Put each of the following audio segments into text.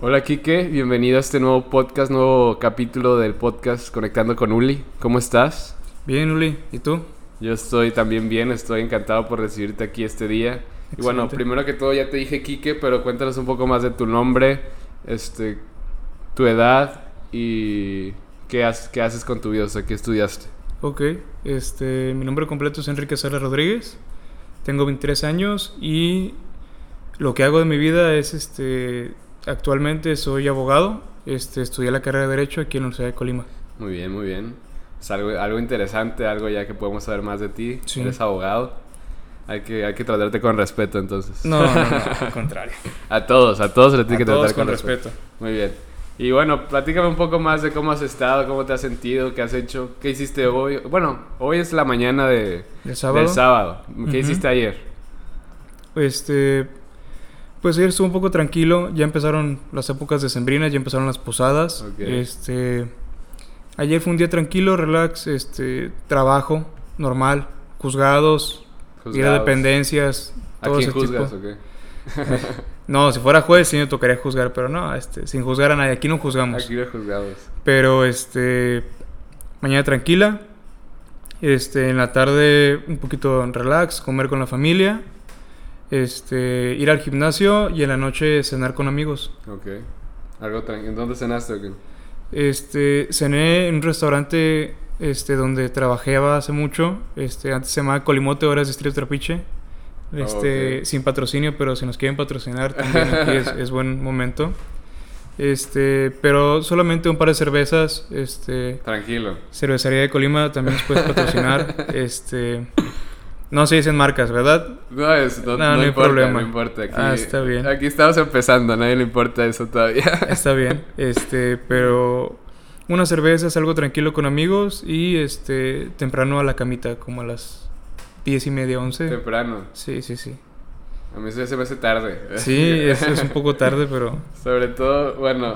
Hola Kike, bienvenido a este nuevo podcast, nuevo capítulo del podcast Conectando con Uli. ¿Cómo estás? Bien, Uli. ¿Y tú? Yo estoy también bien, estoy encantado por recibirte aquí este día. Y bueno, primero que todo ya te dije Kike, pero cuéntanos un poco más de tu nombre, este, tu edad y qué, qué haces con tu vida, o sea, qué estudiaste. Ok, este, mi nombre completo es Enrique Sara Rodríguez, tengo 23 años y lo que hago de mi vida es, este, actualmente soy abogado, este, estudié la carrera de Derecho aquí en la Universidad de Colima. Muy bien, muy bien. Es algo, algo interesante, algo ya que podemos saber más de ti. Sí. Eres abogado. Hay que, hay que tratarte con respeto entonces. No, no, no, al contrario. a todos, a todos se les tiene que tratar con, respeto. Muy bien. Y bueno, platícame un poco más de cómo has estado, cómo te has sentido, qué has hecho, qué hiciste hoy. Bueno, hoy es la mañana de, sábado? del sábado. ¿Qué hiciste ayer? Este, pues ayer estuvo un poco tranquilo. Ya empezaron las épocas de sembrinas, ya empezaron las posadas. Este, ayer fue un día tranquilo, relax, este, trabajo normal, juzgados, ir a dependencias. Todo ¿A quién juzgas o qué? No, si fuera juez sí me tocaría juzgar, pero no, este, sin juzgar a nadie. Aquí no juzgamos. Aquí no juzgamos. Pero, este, mañana tranquila. Este, en la tarde un poquito relax, comer con la familia. Este, ir al gimnasio y en la noche cenar con amigos. Ok. Algo ¿En dónde cenaste o qué? Este, cené en un restaurante este, donde trabajaba hace mucho. Este, antes se llamaba Colimote, ahora es Distrito Trapiche. Este, sin patrocinio, pero si nos quieren patrocinar también aquí es, buen momento. Este, pero solamente un par de cervezas, este, tranquilo. Cervecería de Colima también nos puedes patrocinar, este, no se dicen marcas, ¿verdad? No, es, no, no, hay problema. No importa. Aquí, ah, está bien. Aquí estamos empezando, a nadie le importa eso todavía. Está bien, este, pero una cerveza es algo tranquilo con amigos y este, temprano a la camita, como a las Diez y media, once. Temprano. Sí, sí, sí. A mí se me hace tarde. Sí, es, es un poco tarde, pero... Sobre todo, bueno,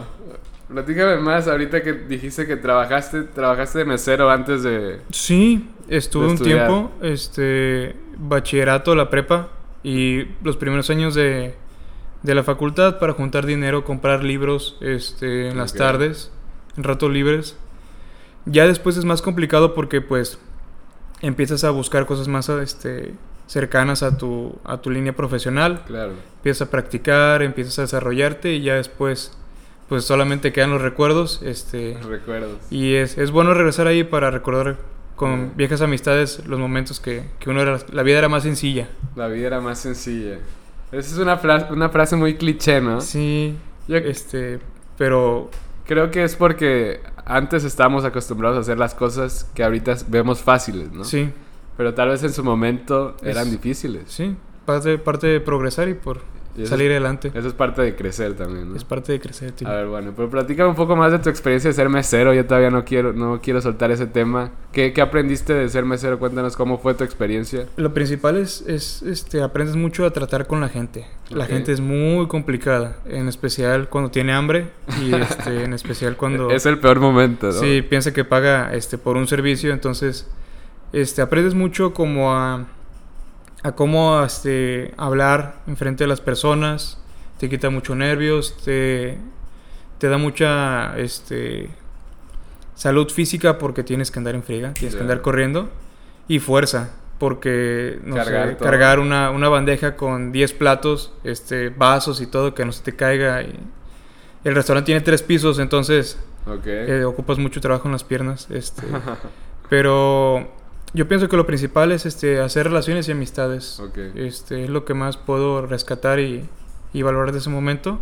platícame más ahorita que dijiste que trabajaste, trabajaste de mesero antes de... Sí, estuve un tiempo, este, bachillerato, la prepa y los primeros años de, de la facultad para juntar dinero, comprar libros, este, en las tardes, en ratos libres. Ya después es más complicado porque pues empiezas a buscar cosas más este, cercanas a tu, a tu línea profesional. Claro. Empiezas a practicar, empiezas a desarrollarte y ya después pues solamente quedan los recuerdos. Este, recuerdos. Y es, es bueno regresar ahí para recordar con viejas amistades los momentos que, que, uno era, la vida era más sencilla. La vida era más sencilla. Esa es una, frase, una frase muy cliché, ¿no? Sí. este, pero... Creo que es porque antes estábamos acostumbrados a hacer las cosas que ahorita vemos fáciles, ¿no? Sí. Pero tal vez en su momento eran difíciles. Sí, parte, parte de progresar y por salir adelante. Eso es parte de crecer también, ¿no? Es parte de crecer, tío. A ver, bueno, pero platícame un poco más de tu experiencia de ser mesero. Yo todavía no quiero, no quiero soltar ese tema. ¿Qué, ¿Qué, aprendiste de ser mesero? Cuéntanos cómo fue tu experiencia. Lo principal es, es este, aprendes mucho a tratar con la gente. La gente es muy complicada, en especial cuando tiene hambre y este, en especial cuando... Es el peor momento, ¿no? Sí, piensa que paga este, por un servicio, entonces este, aprendes mucho como a a cómo este, hablar enfrente de las personas, te quita mucho nervios, te, te da mucha este, salud física porque tienes que andar en friega, tienes que andar corriendo, y fuerza, porque no cargar, sé, cargar una, una, bandeja con 10 platos, este, vasos y todo, que no se te caiga. Y el restaurante tiene tres pisos, entonces eh, ocupas mucho trabajo en las piernas. Este, pero yo pienso que lo principal es este, hacer relaciones y amistades. Este, es lo que más puedo rescatar y, y, valorar de ese momento.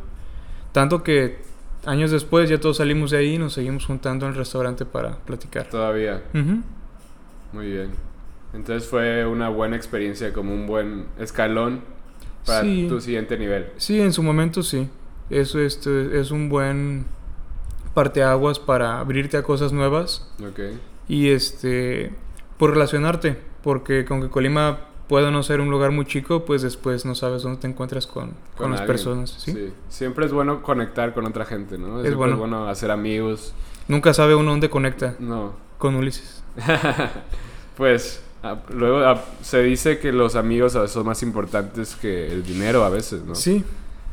Tanto que años después ya todos salimos de ahí y nos seguimos juntando en el restaurante para platicar. Todavía. Muy bien. Entonces fue una buena experiencia, como un buen escalón para tu siguiente nivel. Sí, en su momento sí. Eso este, es un buen parteaguas para abrirte a cosas nuevas. Okay. Y este por relacionarte, porque aunque Colima pueda no ser un lugar muy chico, pues después no sabes dónde te encuentras con, con, las personas. ¿sí? siempre es bueno conectar con otra gente, ¿no? Es bueno. bueno hacer amigos. Nunca sabe uno dónde conecta. No. Con Ulises. pues luego se dice que los amigos son más importantes que el dinero a veces, ¿no? Sí.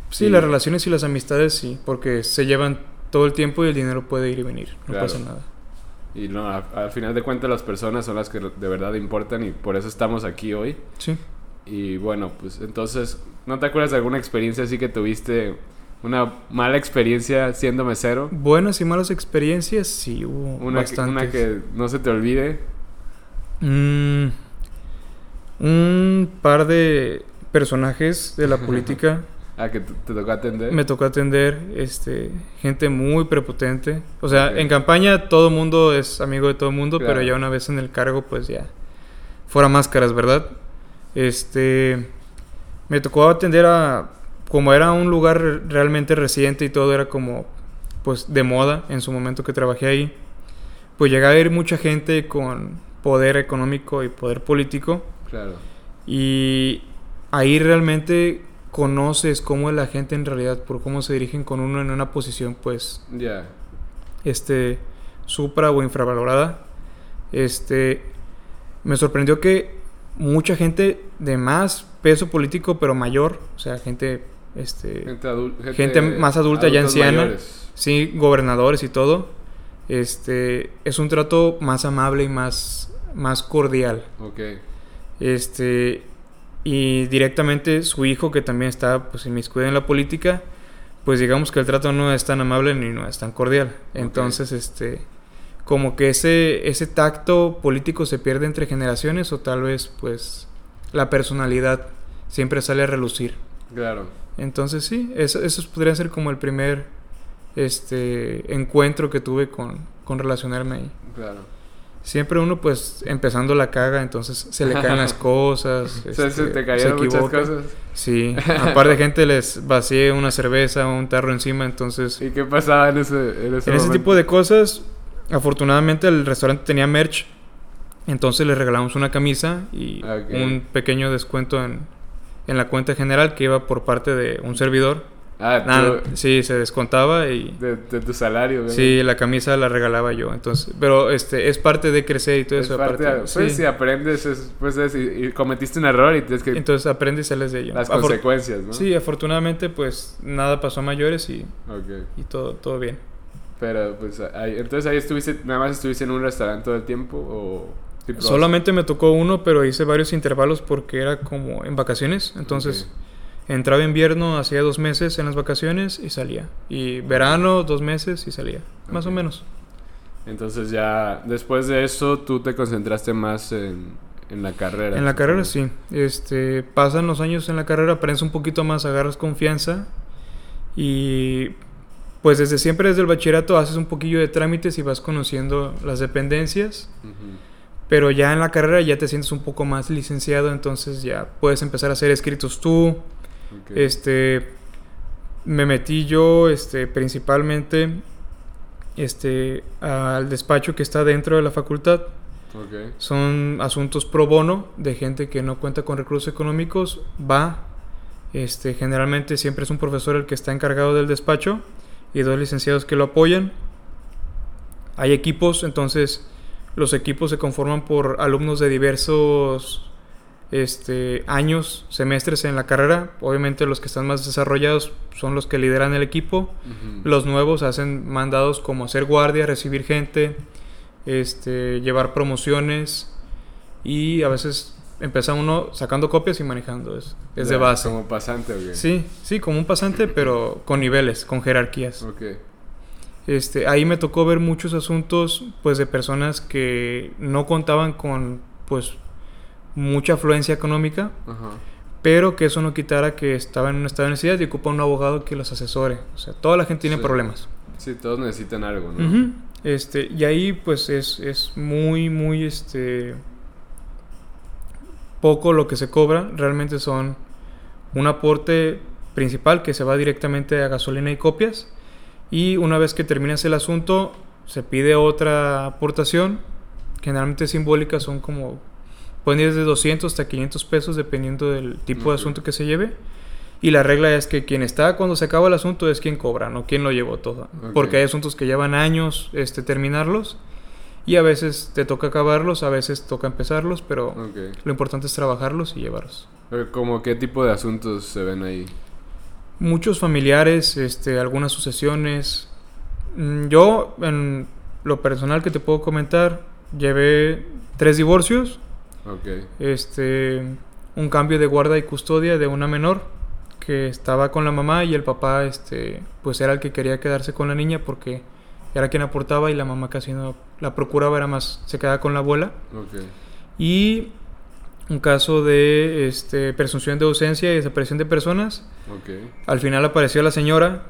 Sí, las relaciones y las amistades sí, porque se llevan todo el tiempo y el dinero puede ir y venir, no Claro. pasa nada. Y no, a- al final de cuentas las personas son las que de verdad importan y por eso estamos aquí hoy. Sí. Y bueno, pues entonces, ¿no te acuerdas de alguna experiencia así que tuviste una mala experiencia siendo mesero? Buenas y malas experiencias, sí, hubo Una, que, una que no se te olvide. Mm, un par de personajes de la política Ah, que te, tocó atender. me tocó atender, este, gente muy prepotente. O sea, Ok. en campaña todo mundo es amigo de todo mundo, Claro. pero ya una vez en el cargo, pues ya fuera máscaras, ¿verdad? Este, me tocó atender a, como era un lugar re- realmente reciente y todo era como, pues, de moda en su momento que trabajé ahí. Pues llegaba a ir mucha gente con poder económico y poder político. Claro. Y ahí realmente conoces cómo es la gente en realidad, por cómo se dirigen con uno en una posición, pues, Ya. este, supra o infravalorada. Este, me sorprendió que mucha gente de más peso político, pero mayor, o sea, gente, este, Gente, adul- Gente más adulta, ya anciana. mayores. sí, gobernadores y todo, este, es un trato más amable y más, más cordial. Ok. Este, y directamente su hijo, que también está pues inmiscuido en la política, pues digamos que el trato no es tan amable ni no es tan cordial. Entonces, este, como que ese, ese tacto político se pierde entre generaciones o tal vez pues la personalidad siempre sale a relucir. Claro. Entonces sí, eso, eso podría ser como el primer este, encuentro que tuve con, con relacionarme ahí. Claro. Siempre uno, pues, empezando la caga, entonces se le caen las cosas. Sea, se este, te cayeron muchas cosas. Sí, aparte de gente les vacié una cerveza o un tarro encima, entonces... ¿Y qué pasaba en ese, en ese En ese momento? tipo de cosas, afortunadamente el restaurante tenía merch, entonces le regalamos una camisa y un pequeño descuento en, en la cuenta general que iba por parte de un servidor. Ah, Nada, tú- sí, se descontaba y... de, de tu salario, güey. Sí, la camisa la regalaba yo, entonces, pero este es parte de crecer y todo Es eso parte aparte. de- pues sí. si aprendes, es, pues es, y, y cometiste un error y tienes que... Entonces aprendes y sales de ello. las Afor- consecuencias, ¿no? Sí, afortunadamente pues nada pasó a mayores y, y todo, todo bien. Pero pues ahí, entonces ahí estuviste, nada más estuviste en un restaurante todo el tiempo o... Solamente me tocó uno, pero hice varios intervalos porque era como en vacaciones. Entonces entraba invierno, hacía dos meses en las vacaciones y salía. Y verano, dos meses y salía. Más o menos. Entonces ya, después de eso, tú te concentraste más en, en la carrera. En la carrera sí. Este, pasan los años en la carrera, aprendes un poquito más, agarras confianza y pues desde siempre desde el bachillerato haces un poquillo de trámites y vas conociendo las dependencias, pero ya en la carrera ya te sientes un poco más licenciado, entonces ya puedes empezar a hacer escritos tú. Este me metí yo este principalmente este al despacho que está dentro de la facultad. Son asuntos pro bono de gente que no cuenta con recursos económicos. Va, este, generalmente siempre es un profesor el que está encargado del despacho y dos licenciados que lo apoyan. Hay equipos, entonces los equipos se conforman por alumnos de diversos este, años, semestres en la carrera. Obviamente los que están más desarrollados son los que lideran el equipo. Los nuevos hacen mandados como hacer guardia, recibir gente, este, llevar promociones y a veces empieza uno sacando copias y manejando. Es, es de base. Como pasante, ¿o qué? Sí, sí, como un pasante, pero con niveles, con jerarquías. Ok. Este, ahí me tocó ver muchos asuntos, pues, de personas que no contaban con, pues, mucha afluencia económica, Ajá. pero que eso no quitara que estaban en un estado de necesidad y ocupa un abogado que los asesore. O sea, toda la gente tiene Sí. problemas. Sí, todos necesitan algo, ¿no? Ujú. Este, y ahí pues es, es muy, muy este poco lo que se cobra. Realmente son un aporte principal que se va directamente a gasolina y copias. Y una vez que terminas el asunto, se pide otra aportación. Generalmente simbólica son como pueden ir desde 200 hasta 500 pesos dependiendo del tipo de asunto que se lleve. Y la regla es que quien está cuando se acaba el asunto es quien cobra, no quien lo llevó todo. Porque hay asuntos que llevan años este, terminarlos y a veces te toca acabarlos, a veces toca empezarlos, pero lo importante es trabajarlos y llevarlos. ¿Como qué tipo de asuntos se ven ahí? Muchos familiares, este, algunas sucesiones. Mm, Yo, en lo personal que te puedo comentar, llevé tres divorcios, Ok. este, un cambio de guarda y custodia de una menor que estaba con la mamá y el papá, este, pues era el que quería quedarse con la niña porque era quien aportaba y la mamá casi no la procuraba, era más, se quedaba con la abuela. Ok. Y un caso de este, presunción de ausencia y desaparición de personas. Ok. Al final apareció la señora,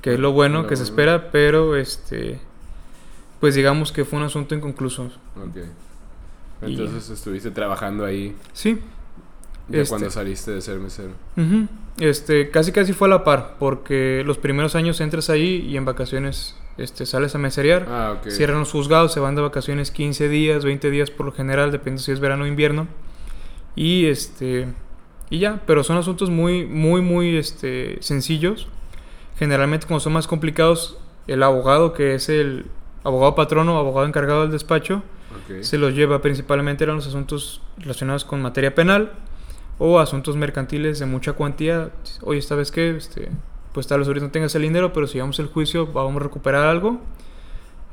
que es lo bueno que se espera, pero este, pues digamos que fue un asunto inconcluso. Y- Entonces estuviste trabajando ahí Sí. ya Este- cuando saliste de ser mesero. Este, casi casi fue a la par, porque los primeros años entras ahí y en vacaciones este, sales a meserear. Ah, ok. Cierran los juzgados, se van de vacaciones 15 días, 20 días por lo general, depende si es verano o invierno. Y este y ya, pero son asuntos muy muy muy este sencillos. Generalmente cuando son más complicados, el abogado que es el abogado patrono, abogado encargado del despacho, Se los lleva principalmente eran los asuntos relacionados con materia penal o asuntos mercantiles de mucha cuantía. Oye, esta vez que este, pues tal vez ahorita no tengas el dinero, pero si vamos al juicio vamos a recuperar algo.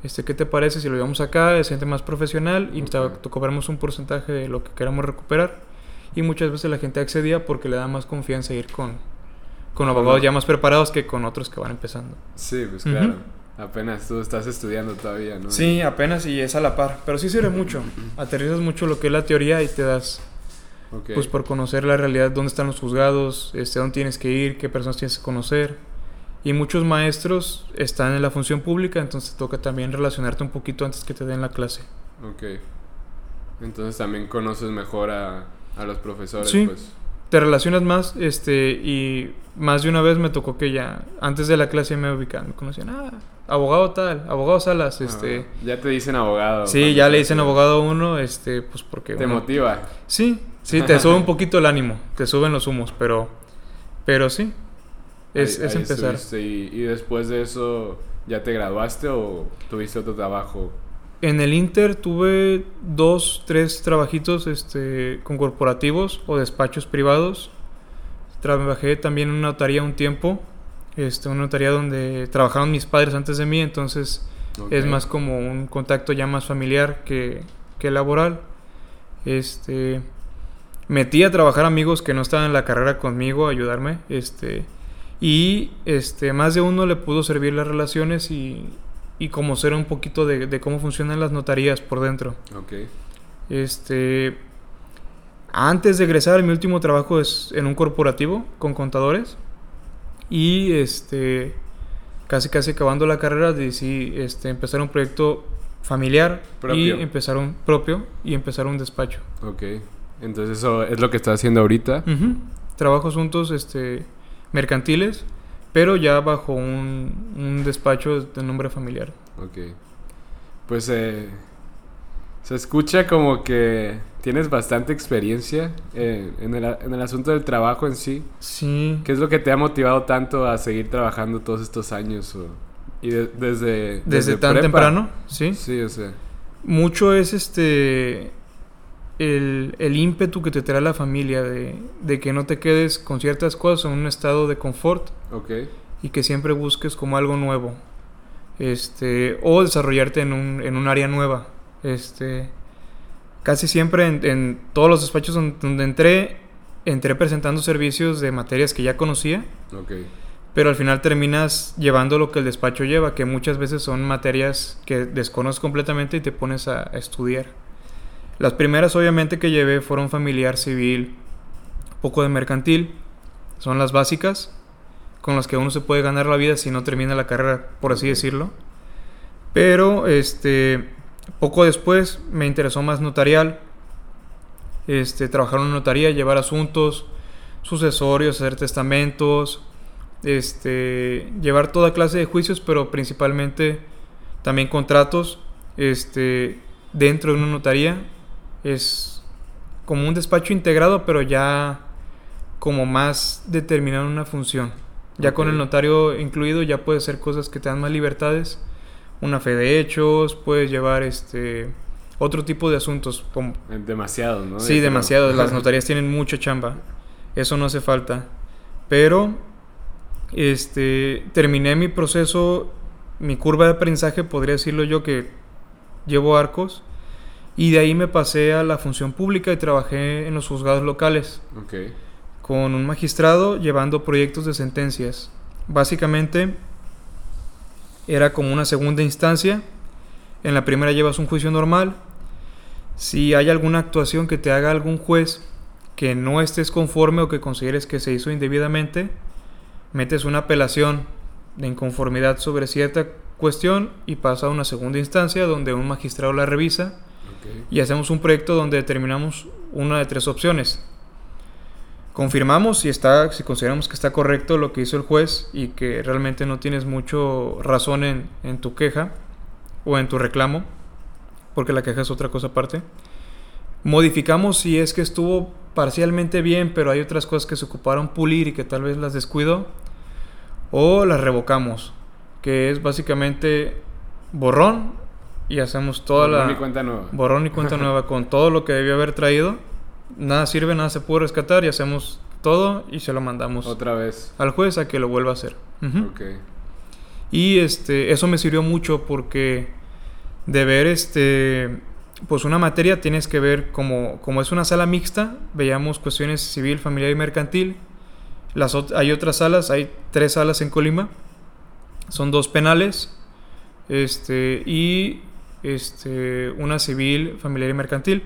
Este, ¿qué te parece si lo llevamos acá, es gente más profesional y te, Ok. te cobramos un porcentaje de lo que queramos recuperar? Y muchas veces la gente accedía porque le da más confianza ir con, con abogados ya más preparados que con otros que van empezando. Sí, pues claro. Apenas tú estás estudiando todavía, ¿no? Sí, apenas y es a la par, pero sí sirve mucho. Aterrizas mucho lo que es la teoría y te das Ok. pues por conocer la realidad, dónde están los juzgados, este, dónde tienes que ir, qué personas tienes que conocer. Y muchos maestros están en la función pública, entonces toca también relacionarte un poquito antes que te den la clase. Ok. Entonces también conoces mejor a, a los profesores, Sí. pues. Te relacionas más, este, y más de una vez me tocó que ya, antes de la clase me ubicaban, me conocían, ah, abogado tal, abogado Salas, este... Ah, ya te dicen abogado. Sí, ya le dicen estudiando. abogado uno, este, pues porque... Te uno- motiva. Sí, sí, te sube un poquito el ánimo, te suben los humos, pero, pero sí, es, Ahí- es ahí empezar. y después de eso, ¿ya te graduaste o tuviste otro trabajo? En el Inter tuve dos, tres trabajitos este, con corporativos o despachos privados. Trabajé también en una notaría un tiempo, este, una notaría donde trabajaron mis padres antes de mí, entonces es más como un contacto ya más familiar que, que laboral. Este, metí a trabajar amigos que no estaban en la carrera conmigo a ayudarme, este, y este, más de uno le pudo servir las relaciones y, y conocer un poquito de, de cómo funcionan las notarías por dentro. Ok. Este, antes de egresar, mi último trabajo es en un corporativo con contadores. Y este, casi casi acabando la carrera, decidí este, empezar un proyecto familiar Propio. y empezar un propio y empezar un despacho. Ok. Entonces eso es lo que estás haciendo ahorita. Ujú. Trabajo asuntos este, mercantiles, pero ya bajo un, un despacho de nombre familiar. Ok. Pues eh, se escucha como que tienes bastante experiencia eh, en, el, en el asunto del trabajo en sí. Sí. ¿Qué es lo que te ha motivado tanto a seguir trabajando todos estos años? o- y de- desde, Desde, tan prepa? temprano, sí. Sí, o sea. mucho es este el, el ímpetu que te trae la familia de, de que no te quedes con ciertas cosas en un estado de confort Ok. y que siempre busques como algo nuevo este o desarrollarte en un, en un área nueva este casi siempre en, en todos los despachos donde, donde entré entré presentando servicios de materias que ya conocía Ok. pero al final terminas llevando lo que el despacho lleva, que muchas veces son materias que desconoces completamente y te pones a, a estudiar. Las primeras obviamente que llevé fueron familiar, civil, poco de mercantil, son las básicas con las que uno se puede ganar la vida si no termina la carrera, por así decirlo. Pero este poco después me interesó más notarial. Este, trabajar en notaría, llevar asuntos, sucesorios, hacer testamentos, este, llevar toda clase de juicios, pero principalmente también contratos, este, dentro de una notaría. Es como un despacho integrado, pero ya como más determinado en una función. Ya con el notario incluido ya puedes hacer cosas que te dan más libertades. Una fe de hechos, puedes llevar este otro tipo de asuntos como Eh, Demasiado, ¿no? Sí, demasiado. Las notarías tienen mucha chamba. Eso no hace falta. Pero Este, terminé mi proceso, mi curva de aprendizaje, podría decirlo yo que llevo arcos. Y de ahí me pasé a la función pública y trabajé en los juzgados locales. Con un magistrado llevando proyectos de sentencias. Básicamente era como una segunda instancia. En la primera llevas un juicio normal. Si hay alguna actuación que te haga algún juez que no estés conforme o que consideres que se hizo indebidamente, metes una apelación de inconformidad sobre cierta cuestión y pasa a una segunda instancia donde un magistrado la revisa y hacemos un proyecto donde determinamos una de tres opciones. Confirmamos si está, si consideramos que está correcto lo que hizo el juez y que realmente no tienes mucho razón en, en tu queja o en tu reclamo, porque la queja es otra cosa aparte. Modificamos si es que estuvo parcialmente bien, pero hay otras cosas que se ocuparon pulir y que tal vez las descuido. O las revocamos, que es básicamente borrón y hacemos toda borrón la... Y cuenta nueva. Borrón y cuenta nueva con todo lo que debió haber traído. Nada sirve, nada se puede rescatar y hacemos todo y se lo mandamos. Otra vez. Al juez a que lo vuelva a hacer. Y este, eso me sirvió mucho porque de ver este pues una materia tienes que ver como, como es una sala mixta, veíamos cuestiones civil, familiar y mercantil. Las, hay otras salas, hay tres salas en Colima, son dos penales este, y este, una civil, familiar y mercantil.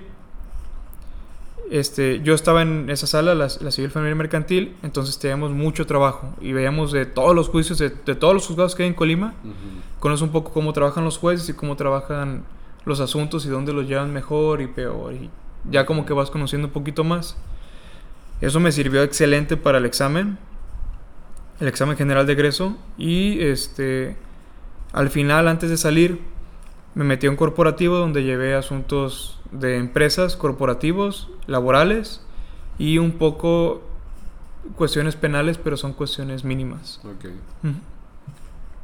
Este, yo estaba en esa sala, la, civil, familiar mercantil, entonces teníamos mucho trabajo y veíamos de todos los juicios, de, todos los juzgados que hay en Colima. Conoces un poco cómo trabajan los jueces y cómo trabajan los asuntos y dónde los llevan mejor y peor. Y ya como que vas conociendo un poquito más. Eso me sirvió excelente para el examen, el examen general de egreso. Y este, al final, antes de salir, me metí a un corporativo donde llevé asuntos de empresas, corporativos, laborales y un poco cuestiones penales, pero son cuestiones mínimas. Ok.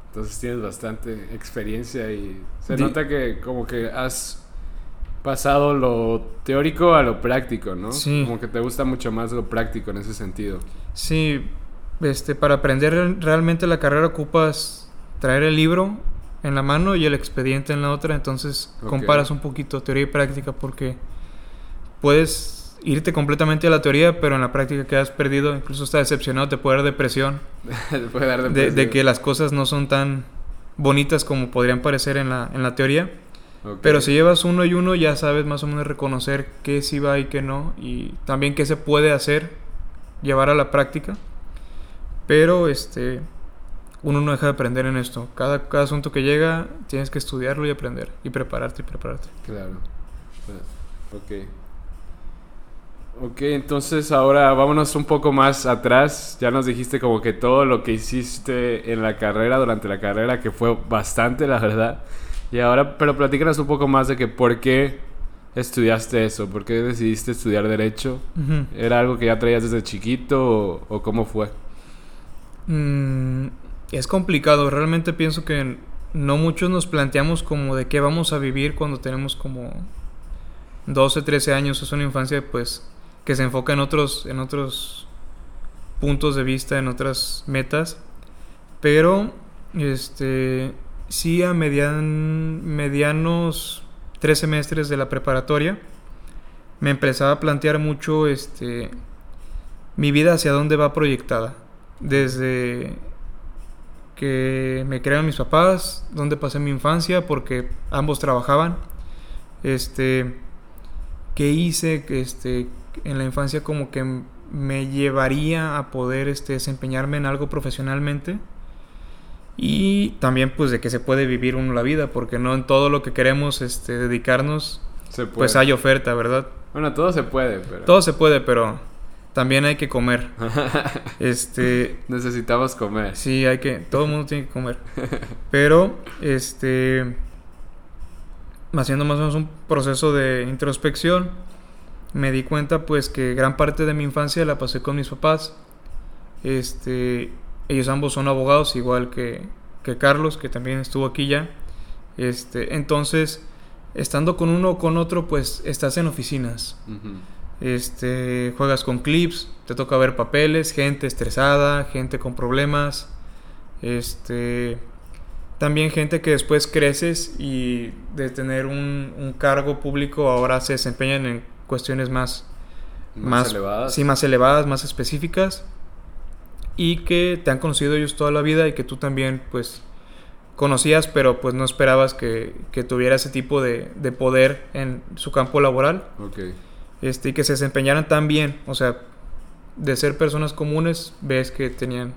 Entonces tienes bastante experiencia y se nota que como que has pasado lo teórico a lo práctico, ¿no? Sí. Como que te gusta mucho más lo práctico en ese sentido. Sí, este, para aprender realmente la carrera ocupas traer el libro en la mano y el expediente en la otra, entonces comparas un poquito teoría y práctica porque puedes irte completamente a la teoría, pero en la práctica quedas perdido, incluso está decepcionado, te puede dar depresión. puede dar depresión. De, que las cosas no son tan bonitas como podrían parecer en la, en la teoría. Pero si llevas uno y uno ya sabes más o menos reconocer qué sí va y qué no, y también qué se puede hacer, llevar a la práctica. Pero este uno no deja de aprender en esto. Cada, cada asunto que llega tienes que estudiarlo y aprender, y prepararte y prepararte. Claro. Ok. Ok, entonces ahora vámonos un poco más atrás. Ya nos dijiste como que todo lo que hiciste en la carrera, durante la carrera, que fue bastante, la verdad. Y ahora, pero platícanos un poco más de que por qué estudiaste eso, por qué decidiste estudiar derecho. ¿Era algo que ya traías desde chiquito o, cómo fue? Mm, es complicado, realmente pienso que no muchos nos planteamos como de qué vamos a vivir cuando tenemos como 12, 13 años, es una infancia pues que se enfoca en otros, en otros puntos de vista, en otras metas. Pero, este, sí a median, medianos tres semestres de la preparatoria, me empezaba a plantear mucho, este, mi vida hacia dónde va proyectada. Desde que me crearon mis papás, dónde pasé mi infancia, porque ambos trabajaban. Este, qué hice, este, en la infancia como que me llevaría a poder este, desempeñarme en algo profesionalmente y también pues de que se puede vivir uno la vida porque no en todo lo que queremos este, dedicarnos pues hay oferta, ¿verdad? Bueno, todo se puede, pero... Todo se puede, pero también hay que comer. este... Necesitamos comer. Sí, hay que... Todo el mundo tiene que comer. Pero, este... Haciendo más o menos un proceso de introspección, me di cuenta pues que gran parte de mi infancia la pasé con mis papás. Este, ellos ambos son abogados, igual que, que Carlos, que también estuvo aquí ya. Este, entonces, estando con uno o con otro, pues estás en oficinas. Este, juegas con clips, te toca ver papeles, gente estresada, gente con problemas. Este, también gente que después creces y de tener un, un cargo público ahora se desempeñan en cuestiones más, Más elevadas. Sí, más elevadas, más específicas. Y que te han conocido ellos toda la vida y que tú también, pues, conocías, pero pues no esperabas que, que tuviera ese tipo de, de poder en su campo laboral. Ok. Este, y que se desempeñaran tan bien. O sea, de ser personas comunes, ves que tenían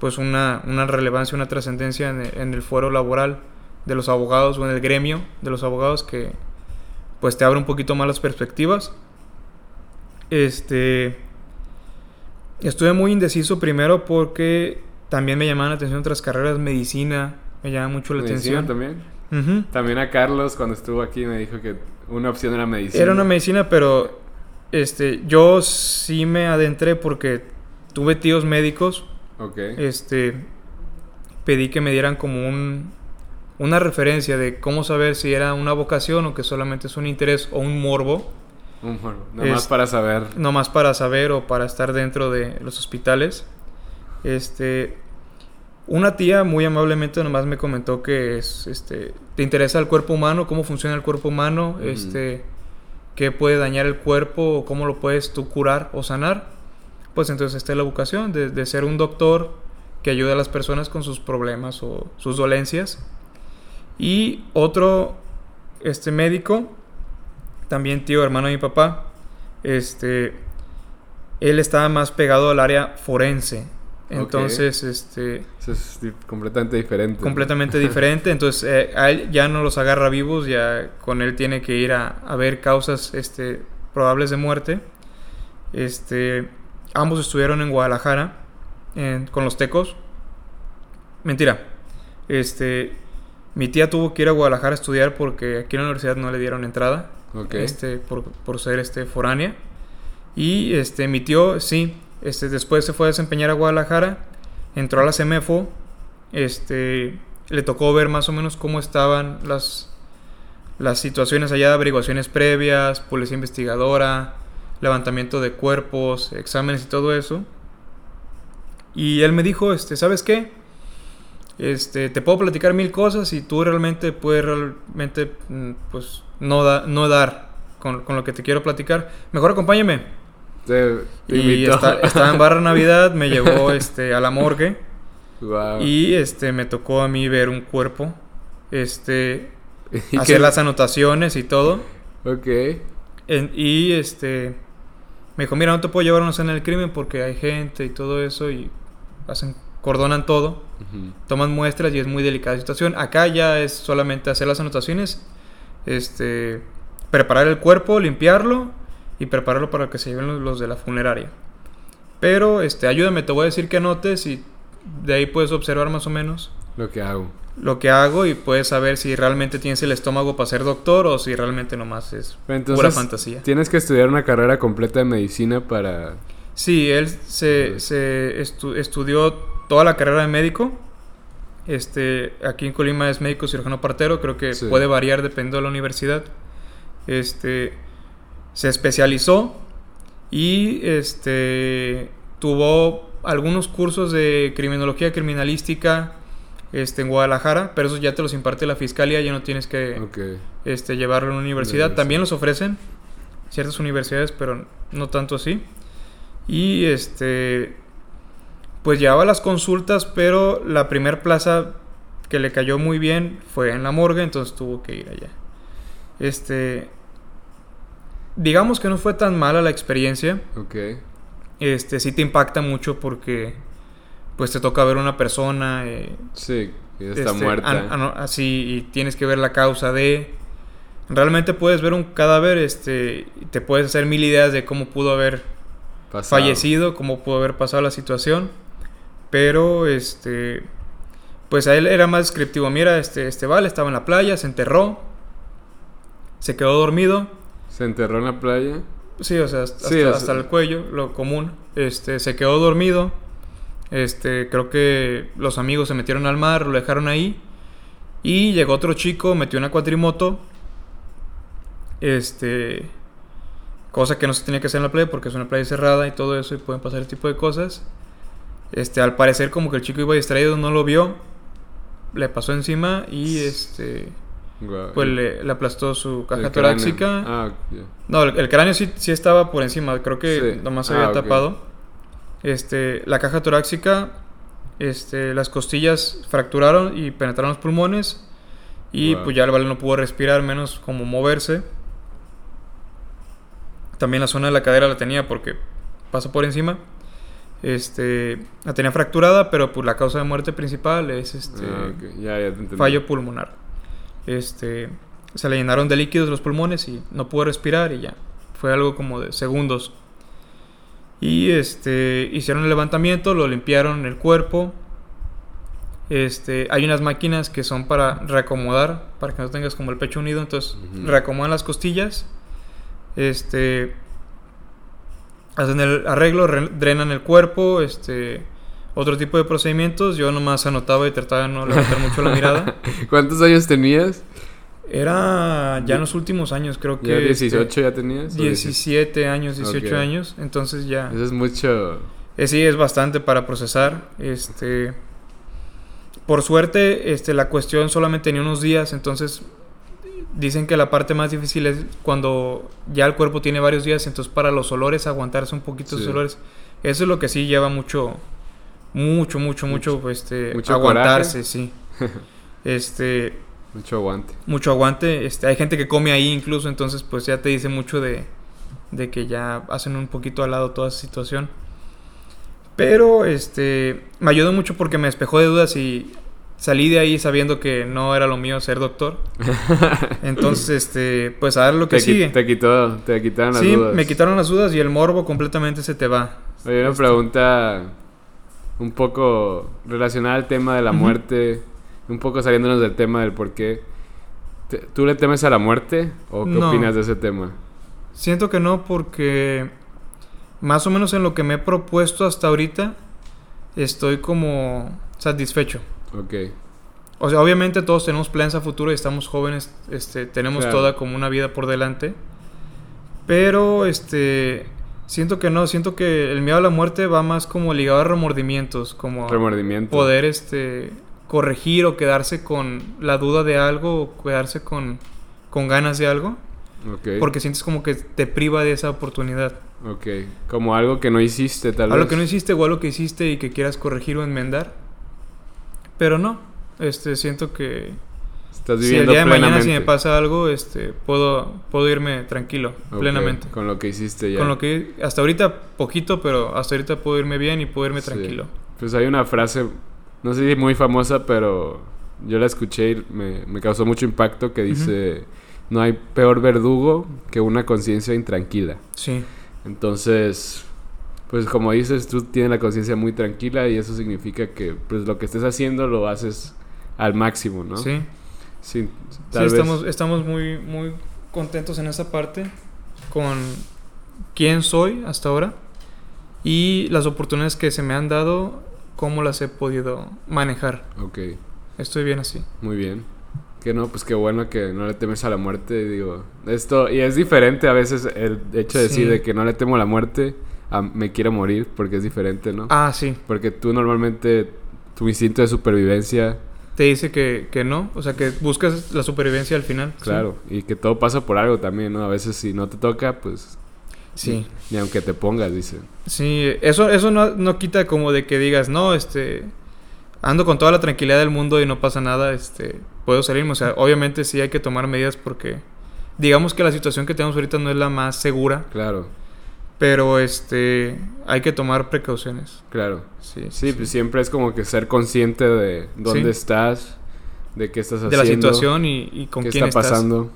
pues una, una relevancia, una trascendencia en, el- en el fuero laboral de los abogados o en el gremio de los abogados que pues te abre un poquito más las perspectivas. Este estuve muy indeciso primero porque también me llamaban la atención otras carreras, medicina, me llama mucho la ¿Medicina atención. también? También a Carlos, cuando estuvo aquí, me dijo que una opción era medicina. Era una medicina, pero este, yo sí me adentré porque tuve tíos médicos. Ok. Este, pedí que me dieran como un, una referencia de cómo saber si era una vocación o que solamente es un interés o un morbo, Un morbo. Nada más Es- para saber. no más para saber o para estar dentro de los hospitales. Este, una tía muy amablemente nomás me comentó que es, este, te interesa el cuerpo humano, cómo funciona el cuerpo humano, este, qué puede dañar el cuerpo cómo lo puedes tú curar o sanar. Pues entonces esta es la vocación de, de ser un doctor que ayuda a las personas con sus problemas o sus dolencias. Y otro este médico, también tío, hermano de mi papá, este, él estaba más pegado al área forense. Entonces, este, Eso es completamente diferente. completamente diferente. Entonces, eh, a él ya no los agarra vivos, ya con él tiene que ir a, a ver causas este, probables de muerte. Este, ambos estuvieron en Guadalajara en- con los tecos. Mentira. Este, mi tía tuvo que ir a Guadalajara a estudiar porque aquí en la universidad no le dieron entrada. Ok. Este, por, por ser este foránea. Y este, mi tío, sí, este, después se fue a desempeñar a Guadalajara, entró a la CEMEFO, este, le tocó ver más o menos cómo estaban las, situaciones allá, averiguaciones previas, policía investigadora, levantamiento de cuerpos, exámenes y todo eso. Y él me dijo, este, ¿sabes qué? Te puedo platicar mil cosas y tú realmente puedes realmente, mm, pues, no dar con, con lo que te quiero platicar. Mejor acompáñame. Te, te Y está- estaba en Barra Navidad, me llevó este, a la morgue y este, me tocó a mí ver un cuerpo, este, ¿Y hacer qué- las anotaciones y todo. Ok. En- y este, me dijo, mira, no te puedo llevar a una escena del crimen porque hay gente y todo eso y hacen, cordonan todo. Toman muestras y es muy delicada la situación. Acá ya es solamente hacer las anotaciones, este, preparar el cuerpo, limpiarlo y prepararlo para que se lleven los, de la funeraria. Pero, este, ayúdame, te voy a decir que anotes y de ahí puedes observar más o menos Lo que hago. lo que hago y puedes saber si realmente tienes el estómago para ser doctor o si realmente nomás es entonces, pura fantasía. Tienes que estudiar una carrera completa de medicina para. Sí, él se, se estu- estudió toda la carrera de médico. Este, aquí en Colima es médico cirujano partero, creo que Sí. puede variar dependiendo de la universidad. Este, se especializó y este tuvo algunos cursos de criminología criminalística este en Guadalajara, pero esos ya te los imparte la fiscalía, ya no tienes que este, llevarlo a una universidad. Universidad. También los ofrecen ciertas universidades, pero no tanto así. Y este, pues llevaba las consultas, pero la primer plaza que le cayó muy bien fue en la morgue, entonces tuvo que ir allá. Este, digamos que no fue tan mala la experiencia. Ok. Este, sí te impacta mucho porque, pues te toca ver una persona. eh, Sí, que está este, muerta. an- así y tienes que ver la causa de realmente puedes ver un cadáver este y te puedes hacer mil ideas de cómo pudo haber Pasado. fallecido cómo pudo haber pasado la situación pero este pues a él era más descriptivo mira este este vale estaba en la playa se enterró se quedó dormido Se enterró en la playa. Sí, o sea, hasta, Sí, o sea- hasta el cuello, lo común. Este, se quedó dormido. Este, creo que los amigos se metieron al mar, lo dejaron ahí. Y llegó otro chico, metió una cuatrimoto. Este, cosa que no se tenía que hacer en la playa porque es una playa cerrada y todo eso y pueden pasar ese tipo de cosas. Este, al parecer como que el chico iba distraído, no lo vio, le pasó encima y este Pues le, le aplastó su caja torácica. Ah, ya. No, el, el cráneo sí, sí estaba por encima, creo que Sí. nomás se Ah, había ok. tapado. Este, la caja torácica, este, las costillas fracturaron y penetraron los pulmones. Y Wow. pues ya el vale no pudo respirar, menos como moverse. También la zona de la cadera la tenía porque pasó por encima. Este, la tenía fracturada, pero pues la causa de muerte principal es este Ah, fallo pulmonar. Este, se le llenaron de líquidos los pulmones y no pudo respirar y ya. Fue algo como de segundos. Y este, hicieron el levantamiento, lo limpiaron el cuerpo. Este, hay unas máquinas que son para reacomodar, para que no tengas como el pecho unido, entonces reacomodan las costillas. Este, hacen el arreglo, re- drenan el cuerpo, este, otro tipo de procedimientos. Yo nomás anotaba y trataba de no levantar mucho la mirada. ¿Cuántos años tenías? Era ya en los últimos años, creo que. ¿Ya este, 18 ya tenías? o 17 años, 18 Ok. años. Entonces ya. Eso es mucho. Eh, sí, es bastante para procesar. Este. Por suerte, este, la cuestión solamente tenía unos días. Entonces. Dicen que la parte más difícil es cuando ya el cuerpo tiene varios días. Entonces, para los olores, aguantarse un poquito Sí. esos olores. Eso es lo que sí lleva mucho. Mucho, mucho, mucho. este, mucho aguantarse, sí. este. Mucho aguante. mucho aguante. Este, hay gente que come ahí incluso, entonces pues ya te dice mucho de, de que ya hacen un poquito al lado toda esa situación. Pero este me ayudó mucho porque me despejó de dudas y salí de ahí sabiendo que no era lo mío ser doctor. Entonces, este, pues a ver lo que te, qui- sigue. te quitó, te quitaron las sí, dudas. me quitaron las dudas y el morbo completamente se te va. Oye, una Este, pregunta un poco relacionada al tema de la muerte, un poco saliéndonos del tema del por qué. ¿Te- ¿Tú le temes a la muerte o qué No. opinas de ese tema? Siento que no porque más o menos en lo que me he propuesto hasta ahorita estoy como satisfecho. Ok, O sea, obviamente todos tenemos planes a futuro y estamos jóvenes, este, tenemos Claro. toda como una vida por delante. Pero este siento que no, siento que el miedo a la muerte va más como ligado a remordimientos, como a remordimiento. poder este corregir o quedarse con la duda de algo o quedarse con con ganas de algo, porque sientes como que te priva de esa oportunidad. ok. Como algo que no hiciste, tal Algo vez. que no hiciste o algo que hiciste y que quieras corregir o enmendar. Pero no, este siento que Estás si el día de mañana si me pasa algo, este, puedo, puedo irme tranquilo, plenamente. Con lo que hiciste ya. Con lo que hasta ahorita poquito, pero hasta ahorita puedo irme bien y puedo irme Sí. tranquilo. Pues hay una frase, no sé si muy famosa, pero yo la escuché y me, me causó mucho impacto que dice, no hay peor verdugo que una conciencia intranquila. Sí, Entonces, pues como dices, tú tienes la conciencia muy tranquila y eso significa que pues lo que estés haciendo lo haces al máximo, ¿no? sí. Sí, Sí, tal vez- estamos, estamos muy, muy contentos en esa parte con quién soy hasta ahora y las oportunidades que se me han dado, cómo las he podido manejar. Ok, Estoy bien así. muy bien. Que no, pues qué bueno que no le temes a la muerte, digo. Esto, y es diferente a veces el hecho de decir Sí. de que no le temo a la muerte, a me quiero morir, porque es diferente, ¿no? Ah, sí. Porque tú normalmente, tu instinto de supervivencia, Te dice que, que no, o sea, que buscas la supervivencia al final. sí. claro, y que todo pasa por algo también, ¿no? A veces si no te toca, pues Sí. ni aunque te pongas, dice. Sí, eso, eso no, no quita como de que digas, no, este, ando con toda la tranquilidad del mundo y no pasa nada, este, puedo salirme. O sea, obviamente sí hay que tomar medidas porque, digamos que la situación que tenemos ahorita no es la más segura, Claro, pero este, hay que tomar precauciones. claro. Sí, Sí, pues siempre es como que ser consciente de dónde Sí. estás, de qué estás de haciendo, la situación y, y con qué quién está estás. pasando.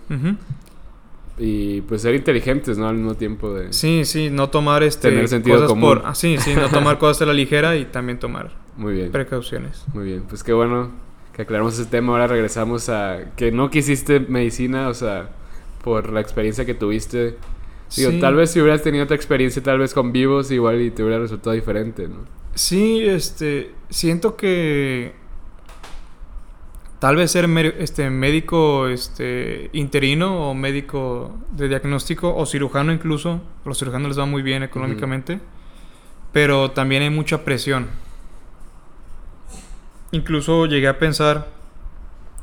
Y pues ser inteligentes, ¿no? Al mismo tiempo de... Sí, sí, no tomar este, Tener sentido cosas común. por... ah, sí, sí, no tomar cosas a la ligera y también tomar Muy bien. precauciones. Muy bien, pues qué bueno que aclaramos ese tema. Ahora regresamos a que no quisiste medicina, o sea, por la experiencia que tuviste. Digo, Sí. tal vez si hubieras tenido otra experiencia, tal vez con vivos, igual y te hubiera resultado diferente, ¿no? Sí, este, siento que tal vez ser este médico este interino o médico de diagnóstico o cirujano incluso, a los cirujanos les va muy bien económicamente, pero también hay mucha presión. incluso llegué a pensar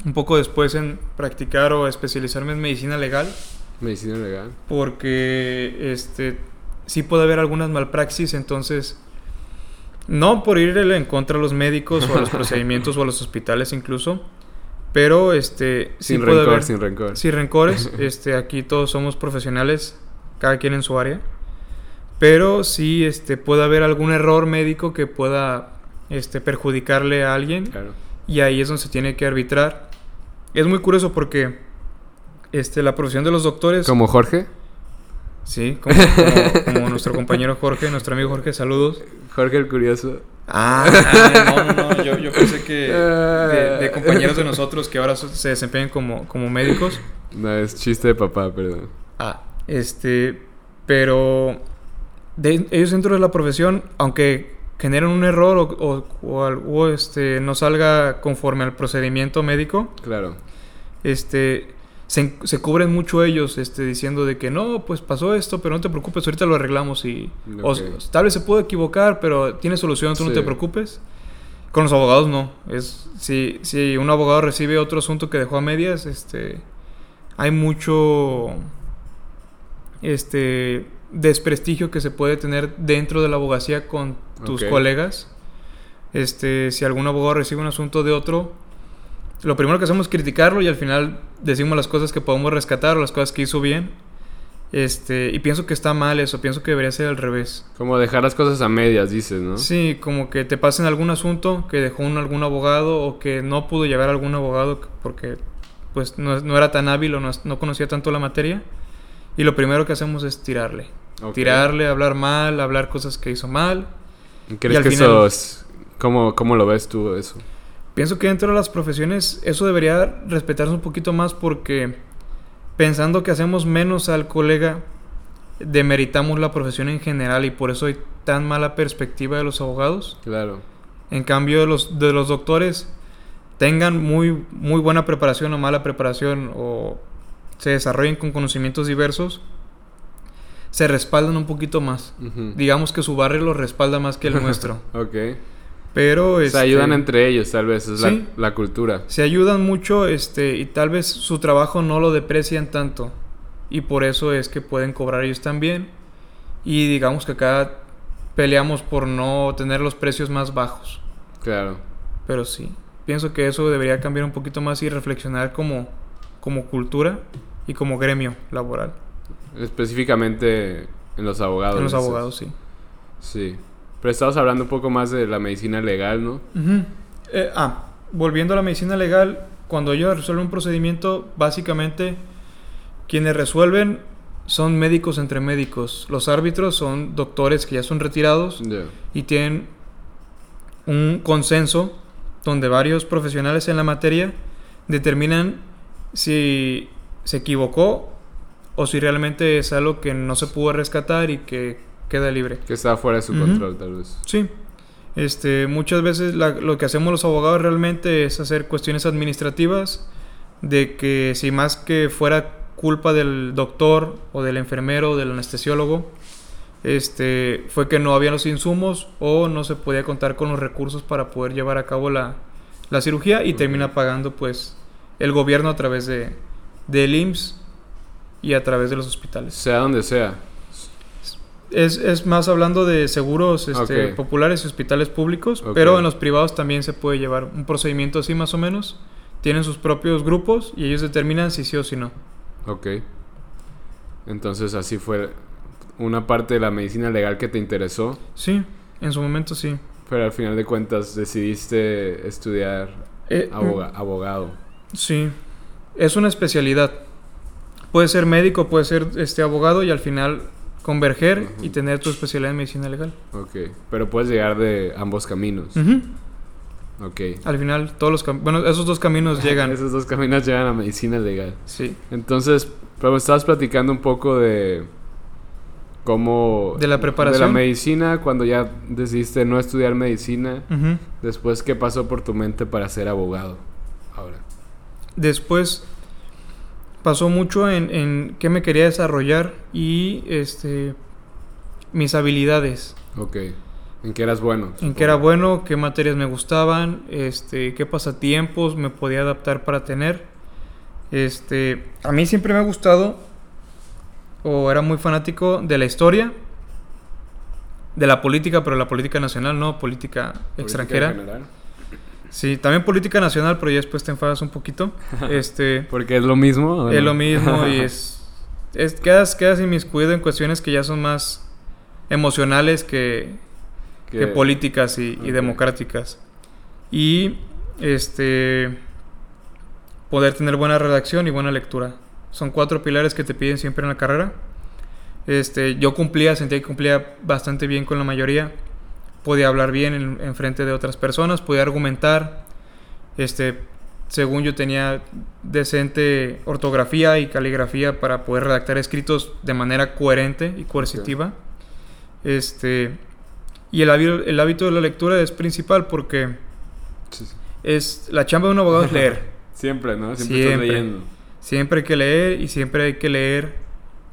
un poco después en practicar o especializarme en medicina legal. Medicina legal. Porque este sí puede haber algunas malpraxis, entonces no por ir en contra de los médicos o a los procedimientos o a los hospitales incluso, pero este sin rencor, sin rencor. Sin rencores, este aquí todos somos profesionales, cada quien en su área. Pero sí este puede haber algún error médico que pueda este perjudicarle a alguien. Claro. Y ahí es donde se tiene que arbitrar. Es muy curioso porque este la profesión de los doctores como Jorge Sí, como, como, nuestro compañero Jorge, nuestro amigo Jorge, saludos. Jorge el Curioso. Ah, no, no, no, yo, yo pensé que de, compañeros de nosotros que ahora se desempeñan como, como médicos. No, es chiste de papá, perdón. Ah, este, pero de, ellos dentro de la profesión, aunque generen un error o, o, o, este, no salga conforme al procedimiento médico. Claro. Este, se, se, cubren mucho ellos este, diciendo de que no, pues pasó esto, pero no te preocupes, ahorita lo arreglamos y... O, tal vez se puede equivocar, pero tiene solución, tú no te preocupes. Con los abogados no. Es, si, si un abogado recibe otro asunto que dejó a medias, este, hay mucho este, desprestigio que se puede tener dentro de la abogacía con tus colegas. Este, si algún abogado recibe un asunto de otro, lo primero que hacemos es criticarlo y al final decimos las cosas que podemos rescatar o las cosas que hizo bien. Este, y pienso que está mal eso, pienso que debería ser al revés. Como dejar las cosas a medias, dices, ¿no? Sí, como que te pasen algún asunto que dejó un, algún abogado o que no pudo llevar algún abogado porque pues no, era tan hábil o no, conocía tanto la materia. Y lo primero que hacemos es tirarle. Tirarle, hablar mal, hablar cosas que hizo mal. ¿Crees que eso es... ¿Cómo, ¿Cómo lo ves tú eso? Pienso que dentro de las profesiones eso debería respetarse un poquito más porque pensando que hacemos menos al colega, demeritamos la profesión en general y por eso hay tan mala perspectiva de los abogados. Claro. En cambio de los, de los doctores, tengan muy, muy buena preparación o mala preparación o se desarrollen con conocimientos diversos, se respaldan un poquito más. Digamos que su barrio lo respalda más que el nuestro. ok. Pero... Se ayudan este, entre ellos, tal vez, es la, cultura. Se ayudan mucho este, y tal vez su trabajo no lo deprecian tanto. Y por eso es que pueden cobrar ellos también. Y digamos que acá peleamos por no tener los precios más bajos. Claro. Pero sí, pienso que eso debería cambiar un poquito más y reflexionar como, como cultura y como gremio laboral. Específicamente en los abogados. En los abogados, sí. Sí. Pero estamos hablando un poco más de la medicina legal, ¿no? Eh, ah, volviendo a la medicina legal, cuando ellos resuelven un procedimiento, básicamente quienes resuelven son médicos entre médicos. Los árbitros son doctores que ya son retirados y tienen un consenso donde varios profesionales en la materia determinan si se equivocó o si realmente es algo que no se pudo rescatar y que queda libre. Que está fuera de su control, tal vez. Sí. Este, muchas veces lo que hacemos los abogados realmente es hacer cuestiones administrativas de que si más que fuera culpa del doctor o del enfermero o del anestesiólogo, este, fue que no había los insumos o no se podía contar con los recursos para poder llevar a cabo la, la cirugía y termina pagando pues el gobierno a través de del IMSS y a través de los hospitales. Sea donde sea. Es, es, más hablando de seguros este, populares y hospitales públicos, pero en los privados también se puede llevar un procedimiento así más o menos. Tienen sus propios grupos y ellos determinan si sí o si no. Ok. Entonces así fue una parte de la medicina legal que te interesó. Sí, en su momento sí. Pero al final de cuentas decidiste estudiar eh, mm. abogado. Sí, es una especialidad. Puede ser médico, puede ser este abogado y al final converger y tener tu especialidad en medicina legal. Ok, pero puedes llegar de ambos caminos. Ok. Al final, todos los bueno, esos dos caminos llegan. esos dos caminos llegan a medicina legal. Sí. Entonces, pero me estabas platicando un poco de cómo... De la preparación. De la medicina, cuando ya decidiste no estudiar medicina. Después, ¿qué pasó por tu mente para ser abogado ahora? Después pasó mucho en, en qué me quería desarrollar y este mis habilidades. Ok. En qué eras bueno. En qué era bueno, qué materias me gustaban, este, qué pasatiempos me podía adaptar para tener. Este, a mí siempre me ha gustado o era muy fanático de la historia, de la política, pero la política nacional, no política, extranjera. Sí, también política nacional, pero ya después te enfadas un poquito. este, Porque es lo mismo. Es lo mismo y es, es quedas, quedas inmiscuido en cuestiones que ya son más emocionales que, que políticas y, y, democráticas. Y este poder tener buena redacción y buena lectura. Son cuatro pilares que te piden siempre en la carrera. Este, yo cumplía, sentía que cumplía bastante bien con la mayoría. Podía hablar bien en, frente de otras personas, podía argumentar. Este, según yo tenía decente ortografía y caligrafía para poder redactar escritos de manera coherente y coercitiva. Este, y el, el, hábito de la lectura es principal porque es la chamba de un abogado es leer. siempre, ¿no? Siempre, siempre leyendo. Siempre hay que leer y siempre hay que leer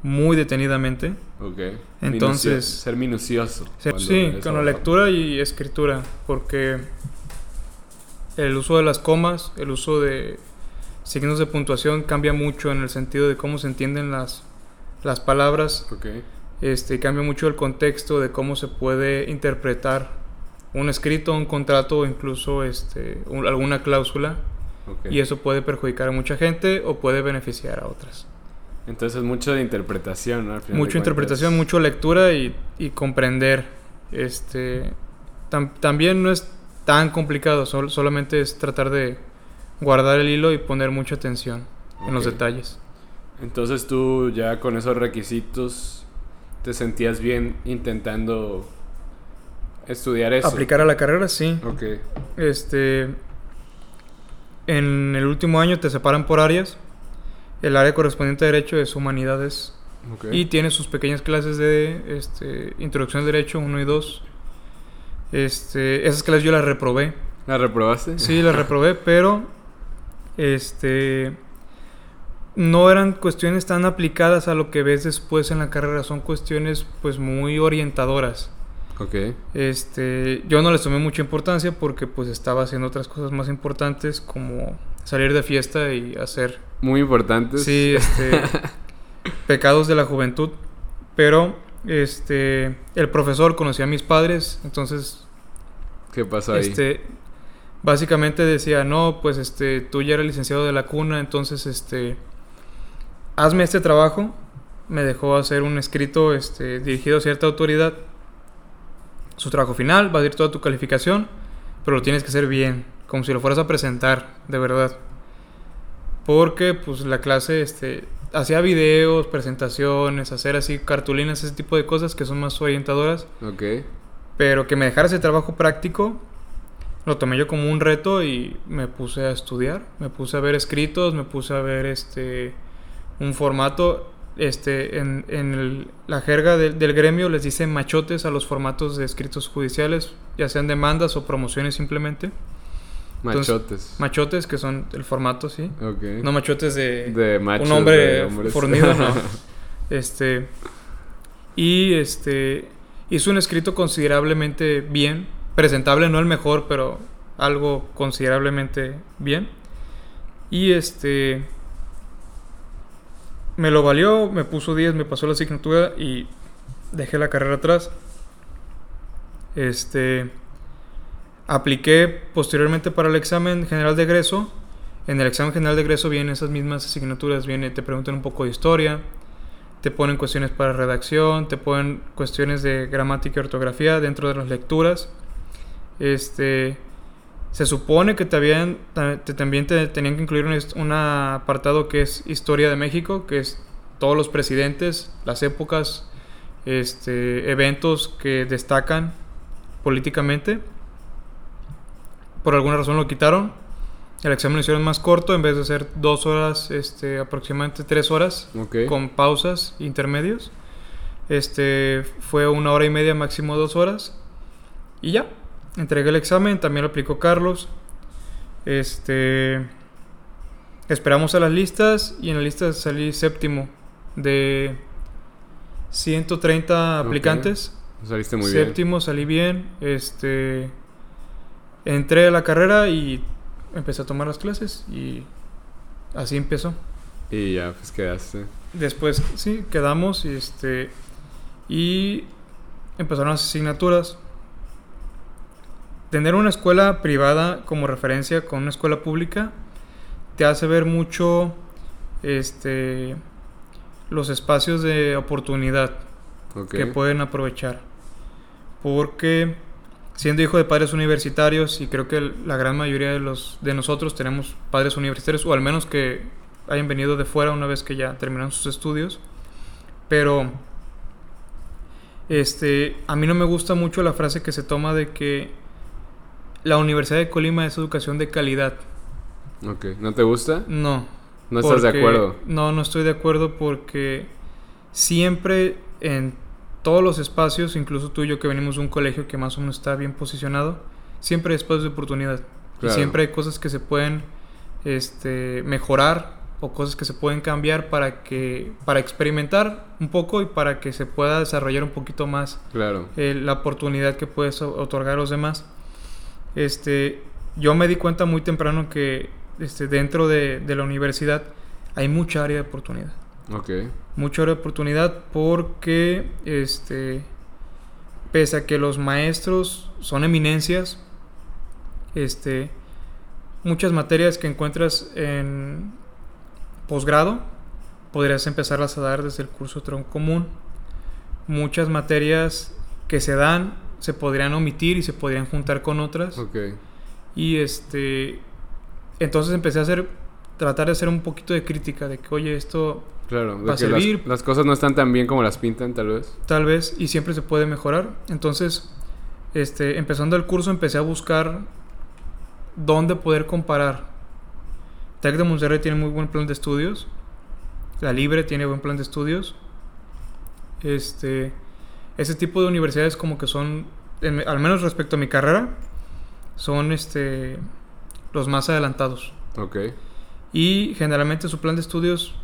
muy detenidamente. Ok. Entonces... ser minucioso. sí, con la lectura y escritura, porque el uso de las comas, el uso de signos de puntuación cambia mucho en el sentido de cómo se entienden las, las palabras. Ok. Este, cambia mucho el contexto de cómo se puede interpretar un escrito, un contrato o incluso este, alguna cláusula. Y eso puede perjudicar a mucha gente o puede beneficiar a otras. Entonces mucho de interpretación, ¿no? mucho interpretación, mucho lectura y, comprender. Este, también no es tan complicado, solamente es tratar de guardar el hilo y poner mucha atención en los detalles. Entonces tú ya con esos requisitos te sentías bien intentando estudiar eso. Aplicar a la carrera, sí. Ok. Este, en el último año te separan por áreas. El área correspondiente a Derecho es Humanidades. Y tiene sus pequeñas clases de este, Introducción al Derecho 1 y 2. Este, esas clases yo las reprobé. ¿Las reprobaste? Sí, las reprobé, pero este no eran cuestiones tan aplicadas a lo que ves después en la carrera, son cuestiones pues muy orientadoras. Ok. Este, yo no les tomé mucha importancia porque pues estaba haciendo otras cosas más importantes como salir de fiesta y hacer... Muy importantes. Sí, este... pecados de la juventud. Pero, este... El profesor conocía a mis padres, entonces... ¿Qué pasó ahí? Este... Básicamente decía, no, pues este, tú ya eres licenciado de la cuna, entonces este, hazme este trabajo. Me dejó hacer un escrito este, dirigido a cierta autoridad su trabajo final, va a ir toda tu calificación, pero lo tienes que hacer bien, como si lo fueras a presentar, de verdad. Porque pues la clase este, hacía videos, presentaciones, hacer así cartulinas, ese tipo de cosas que son más orientadoras. Ok. Pero que me dejara ese trabajo práctico, lo tomé yo como un reto y me puse a estudiar, me puse a ver escritos, me puse a ver este un formato este, en, la jerga del gremio les dicen machotes a los formatos de escritos judiciales, ya sean demandas o promociones simplemente. Machotes. Machotes, que son el formato, sí. No machotes de, de un hombre fornido, no. Este, y este, hizo un escrito considerablemente bien, presentable, no el mejor, pero algo considerablemente bien. Y este me lo valió, me puso 10, me pasó la asignatura y dejé la carrera atrás. Este apliqué posteriormente para el examen general de egreso. En el examen general de egreso vienen esas mismas asignaturas, viene te preguntan un poco de historia, te ponen cuestiones para redacción, te ponen cuestiones de gramática y ortografía dentro de las lecturas. Este se supone que te habían, también te tenían que incluir un, apartado que es Historia de México, que es todos los presidentes, las épocas, este, eventos que destacan políticamente. Por alguna razón lo quitaron. El examen lo hicieron más corto, en vez de ser dos horas, este, aproximadamente tres horas, con pausas intermedios. Este, fue una hora y media, máximo dos horas. Y ya, Entregué el examen, también lo aplicó Carlos. Este. Esperamos a las listas y en la lista salí séptimo de 130 aplicantes. Saliste muy bien. Séptimo salí bien. Este. Entré a la carrera y empecé a tomar las clases y así empezó. Y ya, pues quedaste. Después, sí, quedamos y este. Y empezaron las asignaturas. Tener una escuela privada como referencia con una escuela pública te hace ver mucho este los espacios de oportunidad que pueden aprovechar. Porque siendo hijo de padres universitarios y creo que la gran mayoría de los de nosotros tenemos padres universitarios o al menos que hayan venido de fuera una vez que ya terminaron sus estudios, pero este a mí no me gusta mucho la frase que se toma de que la Universidad de Colima es educación de calidad. Ok, ¿no te gusta? No. ¿No estás de acuerdo? No, no estoy de acuerdo porque siempre en todos los espacios, incluso tú y yo que venimos de un colegio que más o menos está bien posicionado, siempre hay espacios de oportunidad. Y siempre hay cosas que se pueden este, mejorar o cosas que se pueden cambiar para que para experimentar un poco y para que se pueda desarrollar un poquito más claro. Eh, la oportunidad que puedes otorgar a los demás. Este, yo me di cuenta muy temprano que este, dentro de, de la universidad hay mucha área de oportunidad. Ok. Área de oportunidad porque, este, pese a que los maestros son eminencias, este, muchas materias que encuentras en posgrado, podrías empezarlas a dar desde el curso tronco común. Muchas materias que se dan se podrían omitir y se podrían juntar con otras. Ok. Y este, entonces empecé a hacer, tratar de hacer un poquito de crítica de que, oye, esto Claro, de Las, cosas no están tan bien como las pintan, tal vez. Tal vez, y siempre se puede mejorar. Entonces, este, empezando el curso, empecé a buscar dónde poder comparar. TEC de Monterrey tiene muy buen plan de estudios. La Libre tiene buen plan de estudios. Este, ese tipo de universidades como que son, al menos respecto a mi carrera, son este, los más adelantados. Ok. Y generalmente su plan de estudios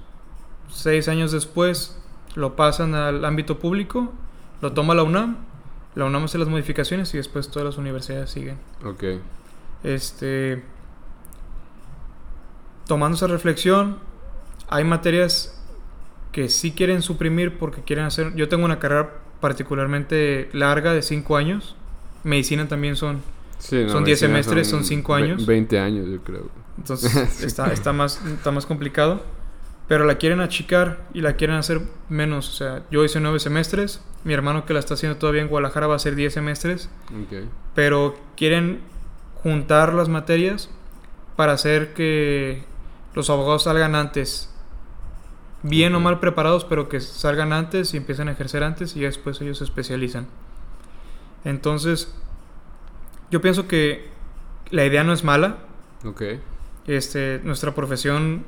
seis años después lo pasan al ámbito público, lo toma la UNAM, la UNAM hace las modificaciones y después todas las universidades siguen. Ok. Este, tomando esa reflexión, hay materias que sí quieren suprimir porque quieren hacer... Yo tengo una carrera particularmente larga de cinco años. Medicina también son... son 10 semestres, son 5 años. 20 años, yo creo. Entonces está, está, más, está más complicado pero la quieren achicar y la quieren hacer menos. O sea, yo hice nueve semestres, mi hermano que la está haciendo todavía en Guadalajara va a hacer diez semestres, pero quieren juntar las materias para hacer que los abogados salgan antes, bien o mal preparados, pero que salgan antes y empiecen a ejercer antes y después ellos se especializan. Entonces, yo pienso que la idea no es mala. Este, nuestra profesión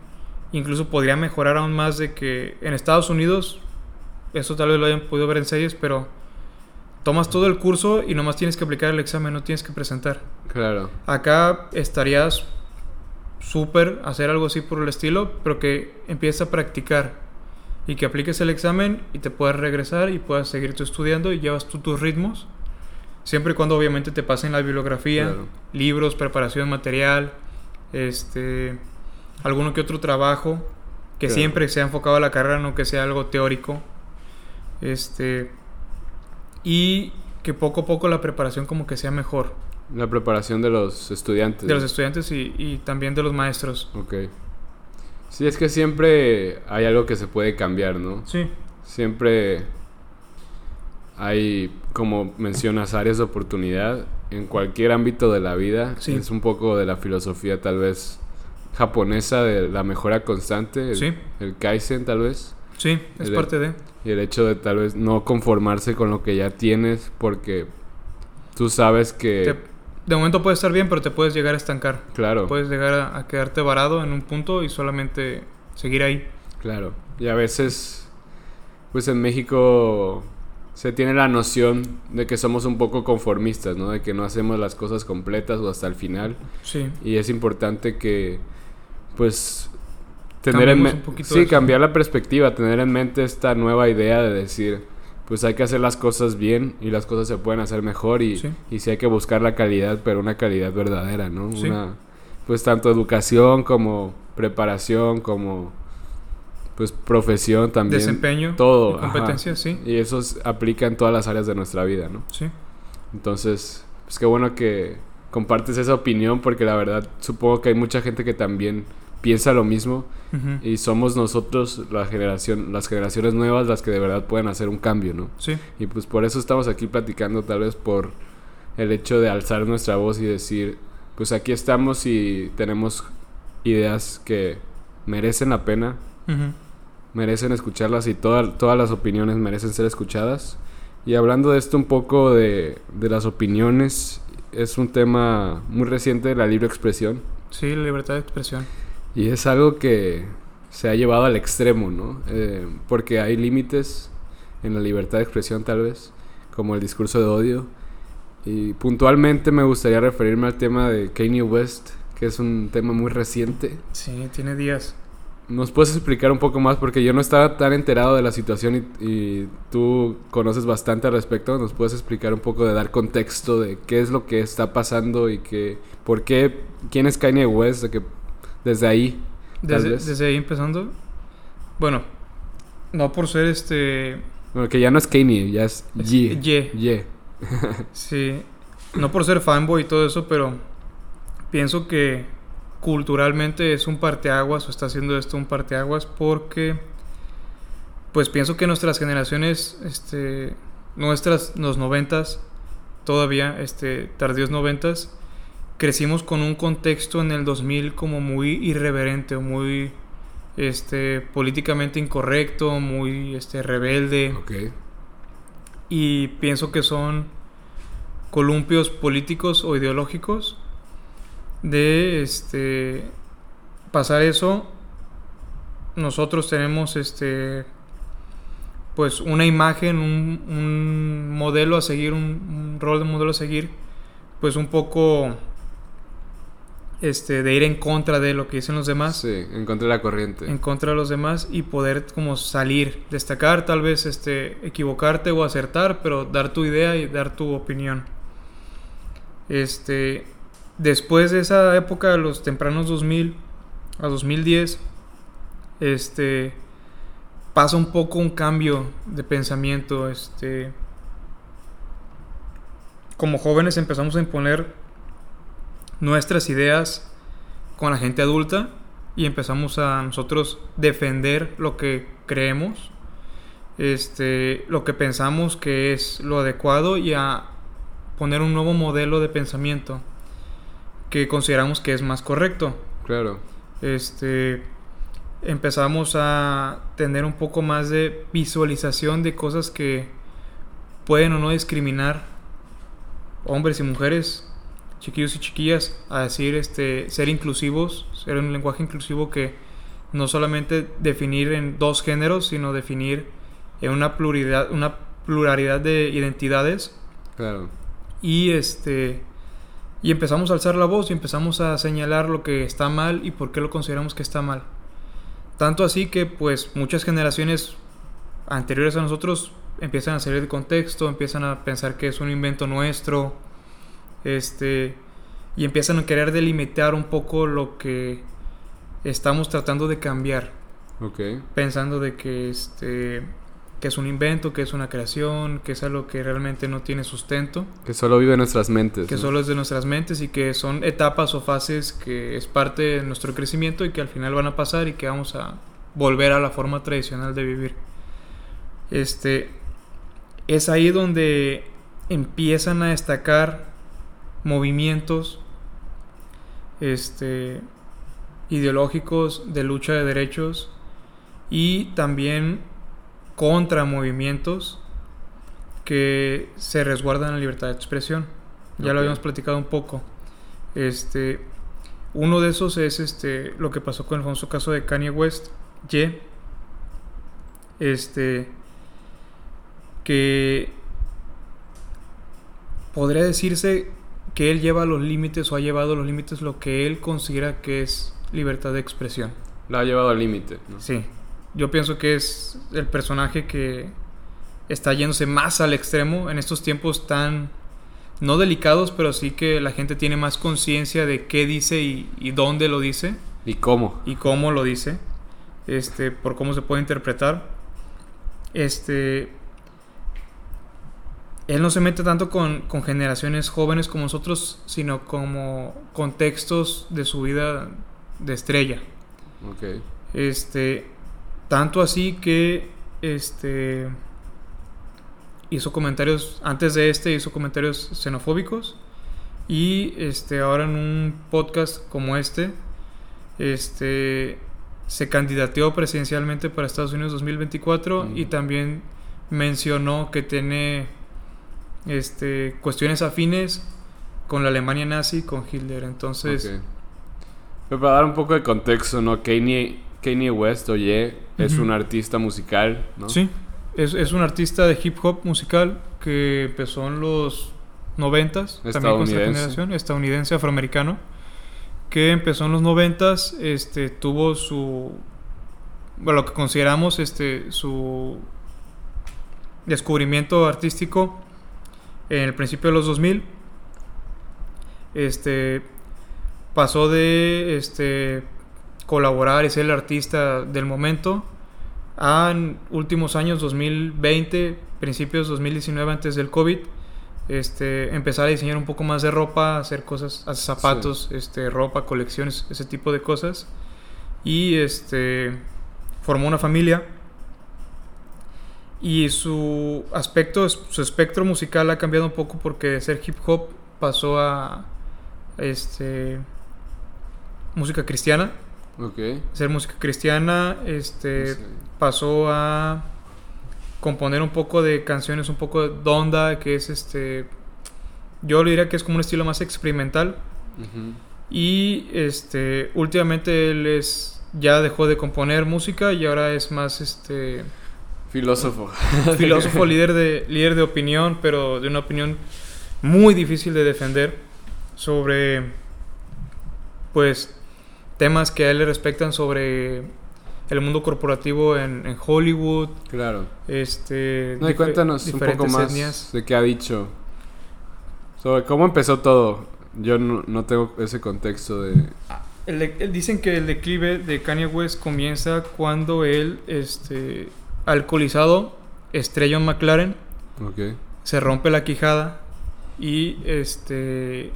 Incluso podría mejorar aún más de que en Estados Unidos, eso tal vez lo hayan podido ver en series, pero tomas todo el curso y nomás tienes que aplicar el examen, no tienes que presentar. Claro. Acá estarías súper hacer algo así por el estilo, pero que empieces a practicar y que apliques el examen y te puedas regresar y puedas seguir tú estudiando y llevas tú tus ritmos. Siempre y cuando obviamente te pasen la bibliografía, libros, preparación material, este alguno que otro trabajo que siempre se ha enfocado a la carrera, no que sea algo teórico. Este y que poco a poco la preparación como que sea mejor. La preparación de los estudiantes. De los estudiantes y, y también de los maestros. Ok. Sí, es que siempre hay algo que se puede cambiar, ¿no? Sí. Siempre hay, como mencionas, áreas de oportunidad en cualquier ámbito de la vida. Sí. Es un poco de la filosofía tal vez japonesa de la mejora constante, el, sí. el Kaizen tal vez. Sí, es parte de... Y el hecho de tal vez no conformarse con lo que ya tienes porque tú sabes que... de momento puede estar bien, pero te puedes llegar a estancar. Claro. Puedes llegar a, a, quedarte varado en un punto y solamente seguir ahí. Claro. Y a veces, pues en México se tiene la noción de que somos un poco conformistas, ¿no? De que no hacemos las cosas completas o hasta el final. Sí. Y es importante que pues tener en sí cambiar la perspectiva tener en mente esta nueva idea de decir pues hay que hacer las cosas bien y las cosas se pueden hacer mejor y, Sí. y sí hay que buscar la calidad, pero una calidad verdadera, ¿no? Una, pues tanto educación como preparación, como pues profesión también. Desempeño. Todo. y ajá. competencia, sí. Y eso es- aplica en todas las áreas de nuestra vida, ¿no? Sí. Entonces, pues qué bueno que compartes esa opinión porque la verdad supongo que hay mucha gente que también piensa lo mismo Ujú. y somos nosotros la generación, las generaciones nuevas las que de verdad pueden hacer un cambio, ¿no? Sí. Y pues por eso estamos aquí platicando tal vez por el hecho de alzar nuestra voz y decir, pues aquí estamos y tenemos ideas que merecen la pena, Ujú. merecen escucharlas y toda- todas las opiniones merecen ser escuchadas. Y hablando de esto un poco de, de las opiniones, es un tema muy reciente de la libre expresión Sí, la libertad de expresión. Y es algo que se ha llevado al extremo, ¿no? Eh, porque hay límites en la libertad de expresión tal vez, como el discurso de odio. Y puntualmente me gustaría referirme al tema de Kanye West, que es un tema muy reciente. Sí, tiene días. ¿Nos puedes explicar un poco más? Porque yo no estaba tan enterado de la situación y, y tú conoces bastante al respecto. ¿Nos puedes explicar un poco de dar contexto de qué es lo que está pasando y que, por qué, quién es Kanye West? De que, desde ahí, Desde, desde ahí empezando. Bueno, no por ser este. Bueno, que ya no es Kanye, ya es Es Ye. Ye. Ye. Sí. No por ser fanboy y todo eso, pero pienso que culturalmente es un parteaguas o está haciendo esto un parteaguas porque pues pienso que nuestras generaciones este nuestras los noventas todavía este tardíos noventas crecimos con un contexto en el 2000 como muy irreverente o muy este políticamente incorrecto muy este rebelde Ok. y pienso que son columpios políticos o ideológicos de este pasar eso nosotros tenemos este pues una imagen un, un modelo a seguir un, un rol de modelo a seguir pues un poco este de ir en contra de lo que dicen los demás Sí, encontré la corriente. en contra de los demás y poder como salir, destacar, tal vez este equivocarte o acertar, pero dar tu idea y dar tu opinión. Este después de esa época de los tempranos 2000 a 2010 este pasa un poco un cambio de pensamiento, este como jóvenes empezamos a imponer nuestras ideas con la gente adulta y empezamos a nosotros defender lo que creemos, este, lo que pensamos que es lo adecuado y a poner un nuevo modelo de pensamiento que consideramos que es más correcto. Claro. Este, empezamos a tener un poco más de visualización de cosas que pueden o no discriminar hombres y mujeres, chiquillos y chiquillas, a decir este ser inclusivos, ser un lenguaje inclusivo que no solamente definir en dos géneros, sino definir en una pluralidad, una pluralidad de identidades Claro. y este y empezamos a alzar la voz y empezamos a señalar lo que está mal y por qué lo consideramos que está mal. Tanto así que pues muchas generaciones anteriores a nosotros empiezan a salir de contexto, empiezan a pensar que es un invento nuestro, este y empiezan a querer delimitar un poco lo que estamos tratando de cambiar Ok. pensando de que este que es un invento, que es una creación, que es algo que realmente no tiene sustento, Que solo vive en nuestras mentes. que ¿no? solo es de nuestras mentes y que son etapas o fases que es parte de nuestro crecimiento y que al final van a pasar y que vamos a volver a la forma tradicional de vivir. Este es ahí donde empiezan a destacar movimientos este ideológicos de lucha de derechos y también contra movimientos que se resguardan la libertad de expresión. Ya lo habíamos platicado un poco. Este, uno de esos es este, lo que pasó con el famoso caso de Kanye West, Ye. Este, que podría decirse que él lleva los límites o ha llevado los límites lo que él considera que es libertad de expresión. La ha llevado al límite. ¿no? Sí, yo pienso que es el personaje que está yéndose más al extremo en estos tiempos tan no delicados, pero sí que la gente tiene más conciencia de qué dice y, dónde lo dice. Y cómo. Y cómo lo dice. Este, por cómo se puede interpretar. Este. Él no se mete tanto con, con generaciones jóvenes como nosotros, sino como contextos de su vida de estrella. Ok. Este. Tanto así que. Este hizo comentarios, antes de este hizo comentarios xenofóbicos y este, ahora en un podcast como este, este, se candidateó presidencialmente para Estados Unidos 2024 y también mencionó que tiene este, cuestiones afines con la Alemania nazi, con Hitler. Entonces... Pero para dar un poco de contexto, ¿no? Kanye, West, oye, es un artista musical, ¿no? Sí. Es, es, un artista de hip hop musical que empezó en los noventas, también con esta generación, estadounidense, afroamericano, que empezó en los noventas, este, tuvo su, bueno, lo que consideramos este, su descubrimiento artístico en el principio de los 2000, este, pasó de este, colaborar y ser el artista del momento en últimos años, 2020, principios 2019, antes del COVID, este, empezar a diseñar un poco más de ropa, hacer cosas, hacer zapatos, este, ropa, colecciones, ese tipo de cosas. Y este, formó una familia. Y su aspecto, su espectro musical ha cambiado un poco porque de ser hip hop pasó a este, música cristiana. Okay. Ser música cristiana, este, pasó a componer un poco de canciones, un poco de donda, que es este, yo le diría que es como un estilo más experimental. Y este, últimamente él es, ya dejó de componer música y ahora es más este... Filósofo. Filósofo, líder de, líder de opinión, pero de una opinión muy difícil de defender sobre, pues, temas que a él le respectan sobre el mundo corporativo en, Hollywood. Claro. Este, no, y cuéntanos un poco más de qué ha dicho. Sobre cómo empezó todo. Yo no, tengo ese contexto de... dicen que el declive de Kanye West comienza cuando él, este, alcoholizado, estrella un McLaren, okay. se rompe la quijada y, este,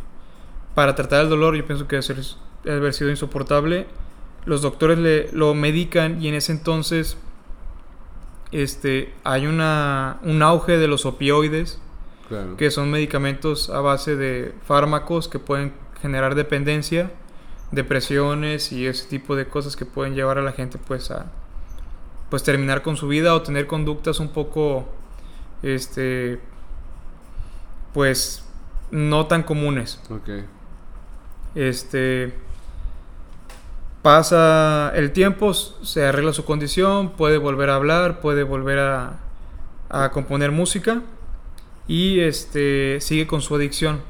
para tratar el dolor, yo pienso que debe haber sido insoportable, los doctores le, lo medican y en ese entonces este, hay una, un auge de los opioides, que son medicamentos a base de fármacos que pueden generar dependencia, depresiones y ese tipo de cosas que pueden llevar a la gente pues a pues terminar con su vida o tener conductas un poco este pues no tan comunes. Este Pasa el tiempo, se arregla su condición, puede volver a hablar, puede volver a, a componer música y este sigue con su adicción.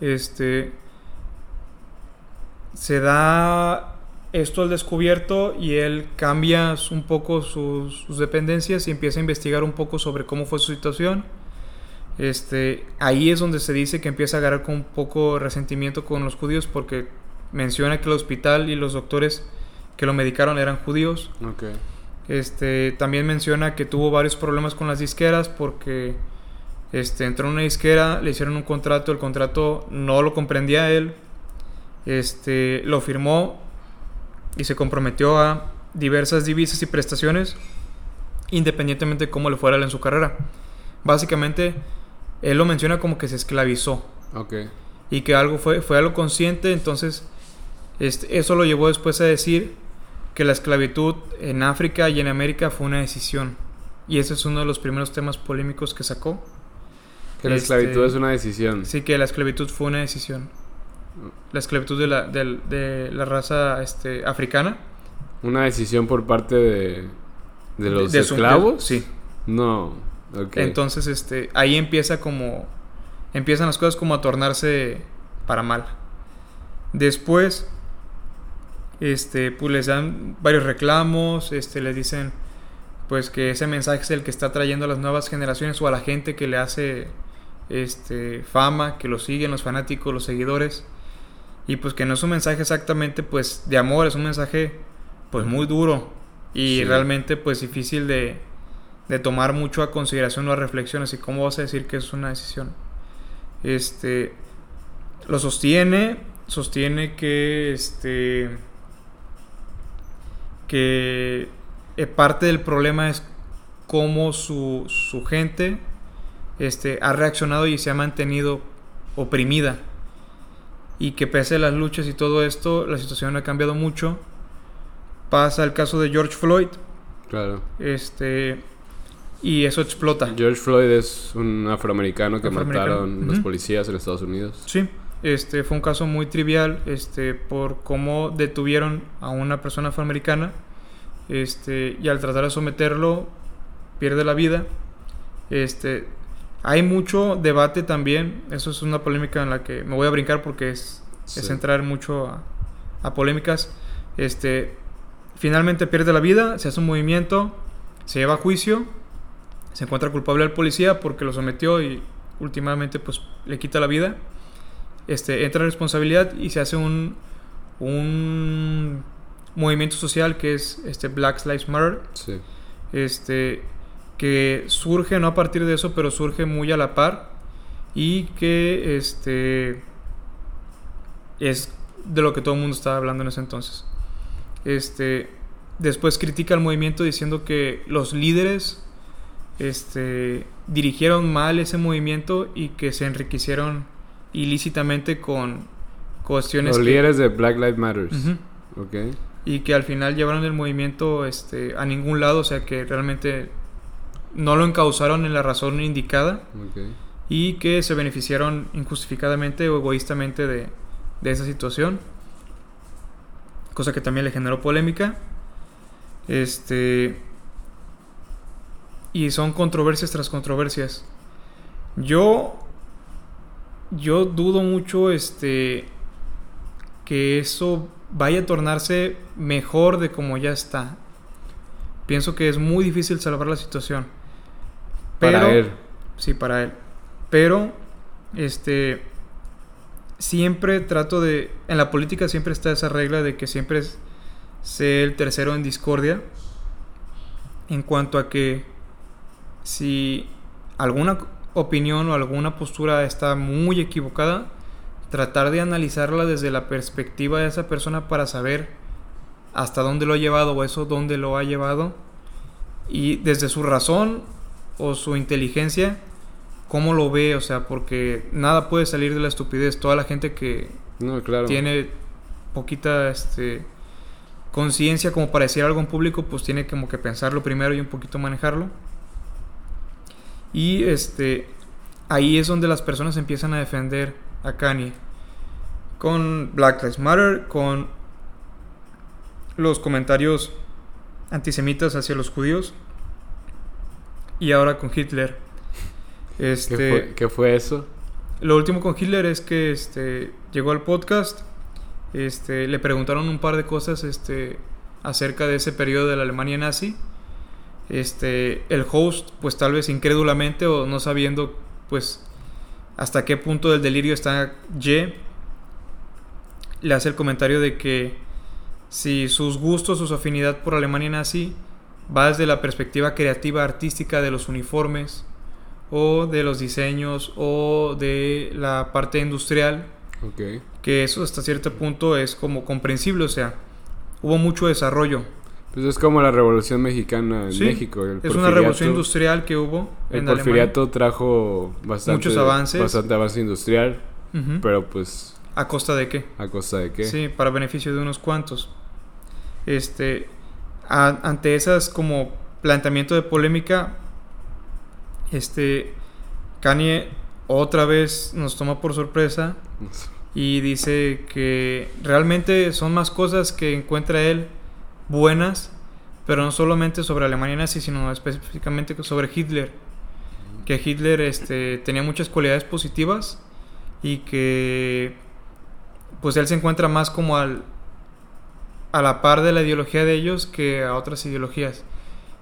Este se da esto al descubierto y él cambia un poco sus, dependencias y empieza a investigar un poco sobre cómo fue su situación. Este, ahí es donde se dice que empieza a agarrar con un poco resentimiento con los judíos porque menciona que el hospital y los doctores que lo medicaron eran judíos. Este, también menciona que tuvo varios problemas con las disqueras porque este, entró en una disquera, le hicieron un contrato, el contrato no lo comprendía él, este, lo firmó y se comprometió a diversas divisas y prestaciones independientemente de cómo le fuera en su carrera. Básicamente, él lo menciona como que se esclavizó. Y que algo fue, fue algo consciente, entonces este, eso lo llevó después a decir que la esclavitud en África y en América fue una decisión. Y ese es uno de los primeros temas polémicos que sacó. Que la esclavitud este, es una decisión. Sí, que la esclavitud fue una decisión. La esclavitud de la, de, la raza este, africana. ¿Una decisión por parte de, de los esclavos? sí. No, Entonces, este, ahí empieza como... Empiezan las cosas como a tornarse para mal. Después, este, pues les dan varios reclamos, este, les dicen pues que ese mensaje es el que está trayendo a las nuevas generaciones o a la gente que le hace este fama, que lo siguen los fanáticos, los seguidores. Y pues que no es un mensaje exactamente pues de amor, es un mensaje pues muy duro y realmente pues difícil de, de tomar mucho a consideración o a reflexión, así como vas a decir que es una decisión. Este lo sostiene, sostiene que este que eh, parte del problema es cómo su, su gente este, ha reaccionado y se ha mantenido oprimida. Y que pese a las luchas y todo esto, la situación ha cambiado mucho. Pasa el caso de George Floyd. Claro. Este. Y eso explota. George Floyd es un afroamericano que mataron los policías en Estados Unidos. Sí. Este fue un caso muy trivial, este, por cómo detuvieron a una persona afroamericana este, y al tratar de someterlo pierde la vida. Este, hay mucho debate también, eso es una polémica en la que me voy a brincar porque es, es entrar mucho a, a, polémicas. Este, finalmente pierde la vida, se hace un movimiento, se lleva a juicio, se encuentra culpable al policía porque lo sometió y últimamente pues le quita la vida. Este, entra en responsabilidad y se hace un, un movimiento social que es este Black Lives Matter. Este, que surge no a partir de eso, pero surge muy a la par y que este es de lo que todo el mundo estaba hablando en ese entonces. Este, después critica el movimiento diciendo que los líderes este, dirigieron mal ese movimiento y que se enriquecieron ilícitamente con cuestiones. Los líderes de Black Lives Matter. okay y que al final llevaron el movimiento este, a ningún lado, o sea que realmente no lo encausaron en la razón indicada y que se beneficiaron injustificadamente o egoístamente de, de, esa situación, cosa que también le generó polémica. Este y son controversias tras controversias. Yo yo dudo mucho este que eso vaya a tornarse mejor de como ya está. Pienso que es muy difícil salvar la situación. Pero, para él. Sí, para él. Pero, este, siempre trato de, en la política siempre está esa regla de que siempre es, sé el tercero en discordia. En cuanto a que si alguna opinión o alguna postura está muy equivocada, tratar de analizarla desde la perspectiva de esa persona para saber hasta dónde lo ha llevado o eso dónde lo ha llevado y desde su razón o su inteligencia cómo lo ve, o sea, porque nada puede salir de la estupidez. Toda la gente que tiene poquita este, conciencia como para decir algo en público, pues tiene como que pensarlo primero y un poquito manejarlo. Y este ahí es donde las personas empiezan a defender a Kanye. Con Black Lives Matter, con los comentarios antisemitas hacia los judíos. Y ahora con Hitler. Este, ¿Qué, fue, eso? Lo último con Hitler es que este, llegó al podcast. Este, le preguntaron un par de cosas este, acerca de ese periodo de la Alemania nazi. Este, el host, pues tal vez incrédulamente o no sabiendo, pues hasta qué punto del delirio está Ye, le hace el comentario de que si sus gustos o su afinidad por Alemania nazi va desde la perspectiva creativa artística de los uniformes o de los diseños o de la parte industrial, que eso hasta cierto punto es como comprensible, o sea, hubo mucho desarrollo pues es como la Revolución Mexicana en México. es una revolución industrial que hubo el porfiriato trajo bastante, muchos avances. Bastante avance industrial, pero pues... ¿A costa de qué? ¿A costa de qué? Sí, para beneficio de unos cuantos. Este, ante esas como planteamiento de polémica, este, Kanye otra vez nos toma por sorpresa y dice que realmente son más cosas que encuentra él buenas, pero no solamente sobre Alemania nazi, sino específicamente sobre Hitler. Que Hitler este, tenía muchas cualidades positivas y que pues él se encuentra más como al, a la par de la ideología de ellos que a otras ideologías.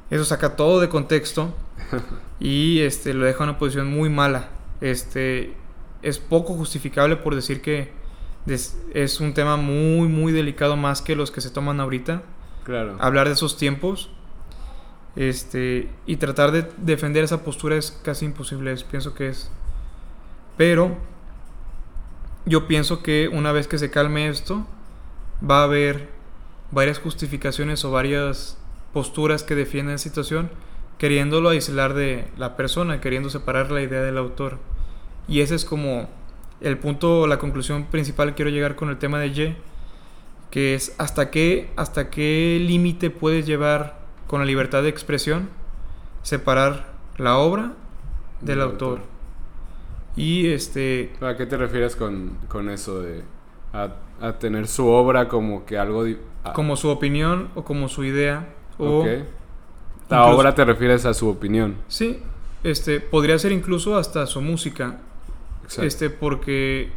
Eso saca todo de contexto y este, lo deja en una posición muy mala. Este, es poco justificable por decir que es un tema muy, muy delicado más que los que se toman ahorita. Claro. Hablar de esos tiempos este, y tratar de defender esa postura es casi imposible, pienso que es. Pero yo pienso que una vez que se calme esto, va a haber varias justificaciones o varias posturas que defienden la situación, queriéndolo aislar de la persona, queriendo separar la idea del autor. Y ese es como el punto, la conclusión principal que quiero llegar con el tema de Y, que es hasta qué, hasta qué límite puedes llevar con la libertad de expresión, separar la obra del autor. Y este... ¿A qué te refieres con, con eso de a, tener su obra como que algo... Como su opinión o como su idea. O La obra te refieres a su opinión. Sí, este, podría ser incluso hasta su música. Este, porque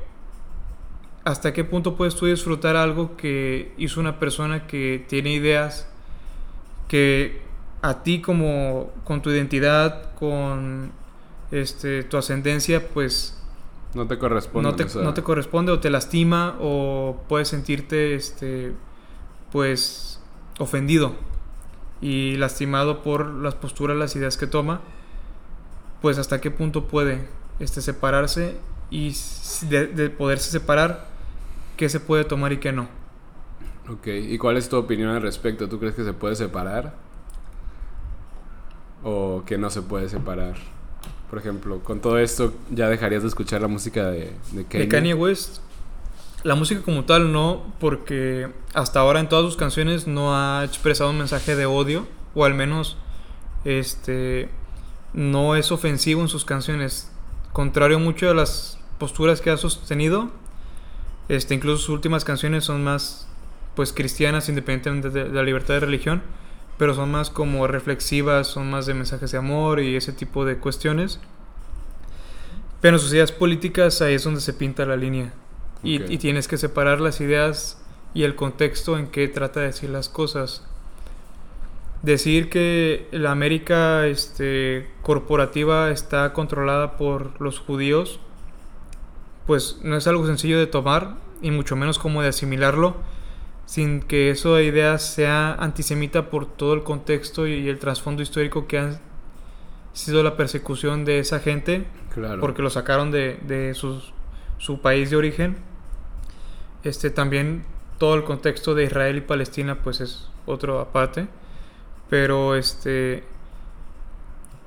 hasta qué punto puedes tú disfrutar algo que hizo una persona que tiene ideas que a ti como con tu identidad, con este tu ascendencia, pues no te corresponde. No te, no te corresponde o te lastima o puedes sentirte este pues ofendido y lastimado por las posturas, las ideas que toma, pues hasta qué punto puede este, separarse y de, poderse separar, qué se puede tomar y qué no. Ok, ¿y cuál es tu opinión al respecto? ¿Tú crees que se puede separar? ¿O que no se puede separar? Por ejemplo, con todo esto, ¿ya dejarías de escuchar la música de, de Kanye? De Kanye West. La música como tal no, porque hasta ahora en todas sus canciones no ha expresado un mensaje de odio, o al menos este no es ofensivo en sus canciones. Contrario mucho a las posturas que ha sostenido, este, incluso sus últimas canciones son más pues cristianas independientemente de, la libertad de religión, pero son más como reflexivas, son más de mensajes de amor y ese tipo de cuestiones. Pero en sus ideas políticas ahí es donde se pinta la línea. Y, y, tienes que separar las ideas y el contexto en que trata de decir las cosas. Decir que la América este, corporativa está controlada por los judíos, pues no es algo sencillo de tomar y mucho menos como de asimilarlo sin que esa idea sea antisemita por todo el contexto y el trasfondo histórico que ha sido la persecución de esa gente, porque lo sacaron de, de su país de origen. Este, también todo el contexto de Israel y Palestina pues es otro aparte, pero este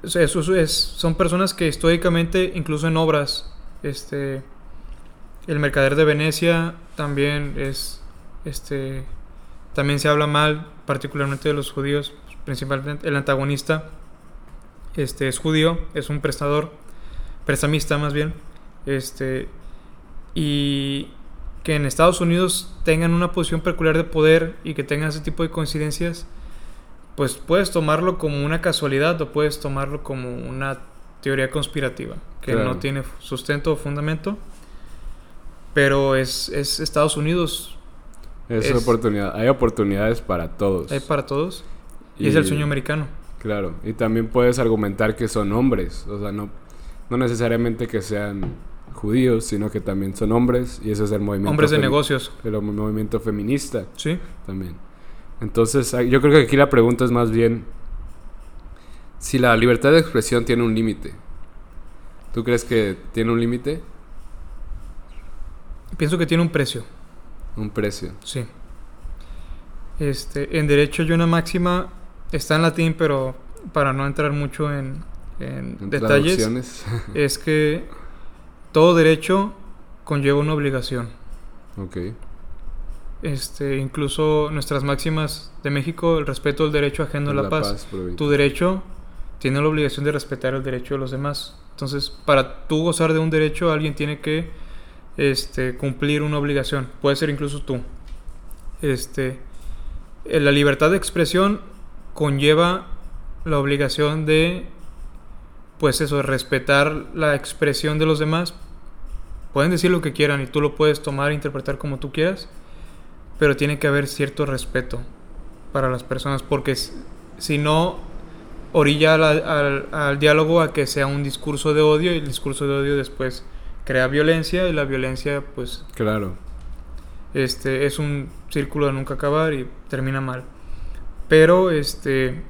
eso es, son personas que históricamente incluso en obras este el mercader de Venecia también es este, también se habla mal, particularmente de los judíos, principalmente el antagonista este, es judío, es un prestador, prestamista más bien, este, y que en Estados Unidos tengan una posición peculiar de poder y que tengan ese tipo de coincidencias, pues puedes tomarlo como una casualidad o puedes tomarlo como una teoría conspirativa que no tiene sustento o fundamento, pero es, es Estados Unidos es, oportunidad. Hay oportunidades para todos. Hay para todos. Y, es el sueño americano. Claro. Y también puedes argumentar que son hombres. O sea, no, no necesariamente que sean judíos, sino que también son hombres. Y ese es el movimiento. Hombres de negocios. El movimiento feminista. Sí. También. Entonces, yo creo que aquí la pregunta es más bien si la libertad de expresión tiene un límite. ¿Tú crees que tiene un límite? Pienso que tiene un precio. Un precio. Sí. Este, en derecho hay una máxima, está en latín, pero para no entrar mucho en, detalles, es que todo derecho conlleva una obligación. Ok. Este, incluso nuestras máximas de México, el respeto al derecho ajeno a la, paz. tu derecho tiene la obligación de respetar el derecho de los demás. Entonces, para tú gozar de un derecho, alguien tiene que este, cumplir una obligación. Puede ser incluso tú. Este, eh, la libertad de expresión conlleva la obligación de, pues eso, respetar la expresión de los demás. Pueden decir lo que quieran y tú lo puedes tomar e interpretar como tú quieras, pero tiene que haber cierto respeto para las personas, porque si no, orilla al, diálogo a que sea un discurso de odio y el discurso de odio después crea violencia y la violencia pues claro. este es un círculo de nunca acabar y termina mal. Pero este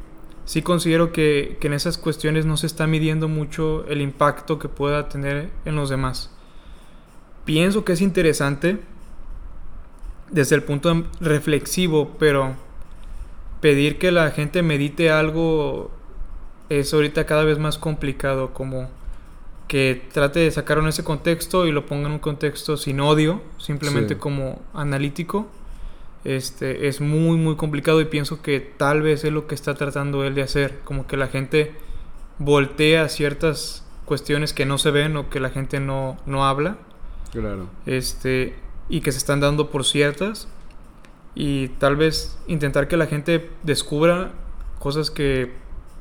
sí considero que, que en esas cuestiones no se está midiendo mucho el impacto que pueda tener en los demás. Pienso que es interesante desde el punto reflexivo pero pedir que la gente medite algo es ahorita cada vez más complicado, como que trate de sacarlo en ese contexto y lo ponga en un contexto sin odio, simplemente como analítico. Este, es muy muy complicado y pienso que tal vez es lo que está tratando él de hacer, como que la gente voltea ciertas cuestiones que no se ven o que la gente no, no habla. Claro. Este, y que se están dando por ciertas y tal vez intentar que la gente descubra cosas que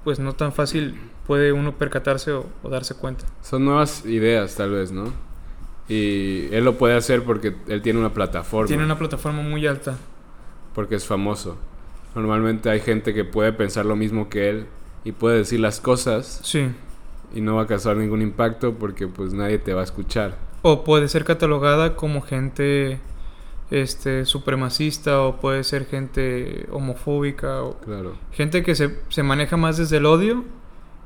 pues no tan fácil puede uno percatarse o, darse cuenta. Son nuevas ideas tal vez, ¿no? Y él lo puede hacer porque él tiene una plataforma. Tiene una plataforma muy alta. Porque es famoso. Normalmente hay gente que puede pensar lo mismo que él y puede decir las cosas. Sí. Y no va a causar ningún impacto porque pues nadie te va a escuchar. O puede ser catalogada como gente este supremacista o puede ser gente homofóbica o gente que se, se, maneja más desde el odio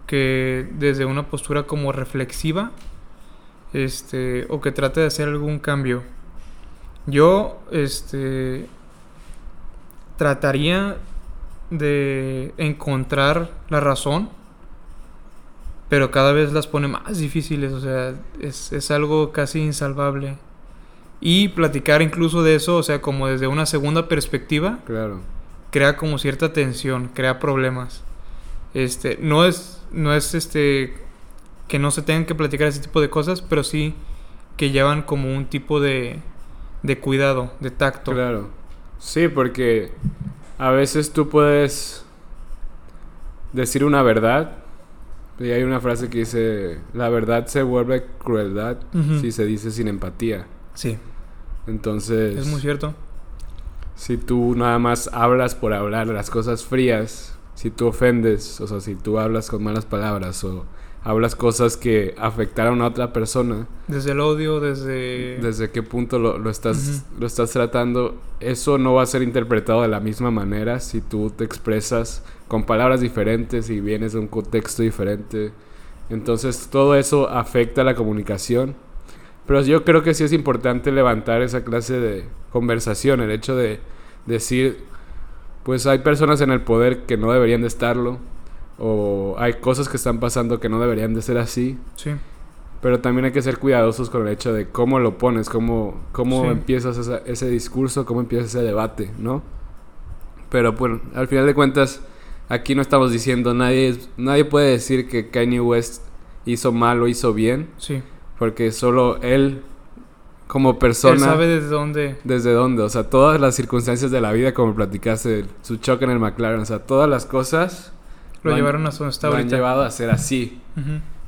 que desde una postura como reflexiva este o que trate de hacer algún cambio yo este trataría de encontrar la razón pero cada vez las pone más difíciles o sea es, es algo casi insalvable y platicar incluso de eso, o sea, como desde una segunda perspectiva. Claro. Crea como cierta tensión, crea problemas. Este, no es, no es este, que no se tengan que platicar ese tipo de cosas, pero sí que llevan como un tipo de, de cuidado, de tacto. Claro. Sí, porque a veces tú puedes decir una verdad. Y hay una frase que dice, la verdad se vuelve crueldad si se dice sin empatía. Sí. Entonces... Es muy cierto. Si tú nada más hablas por hablar las cosas frías, si tú ofendes, o sea, si tú hablas con malas palabras o hablas cosas que afectaron a otra persona. Desde el odio, desde... Desde qué punto lo, estás, lo estás tratando, eso no va a ser interpretado de la misma manera si tú te expresas con palabras diferentes y vienes de un contexto diferente. Entonces todo eso afecta a la comunicación pero yo creo que sí es importante levantar esa clase de conversación, el hecho de decir, pues hay personas en el poder que no deberían de estarlo, o hay cosas que están pasando que no deberían de ser así. Sí. Pero también hay que ser cuidadosos con el hecho de cómo lo pones, cómo, cómo empiezas ese discurso, cómo empieza ese debate, ¿no? Pero pues al final de cuentas, aquí no estamos diciendo, nadie, nadie puede decir que Kanye West hizo mal o hizo bien. Sí. Porque solo él, como persona... Él sabe desde dónde. Desde dónde. O sea, todas las circunstancias de la vida, como platicaste, su choque en el McLaren, o sea, todas las cosas... Lo, llevaron a donde está Lo han llevado a ser así.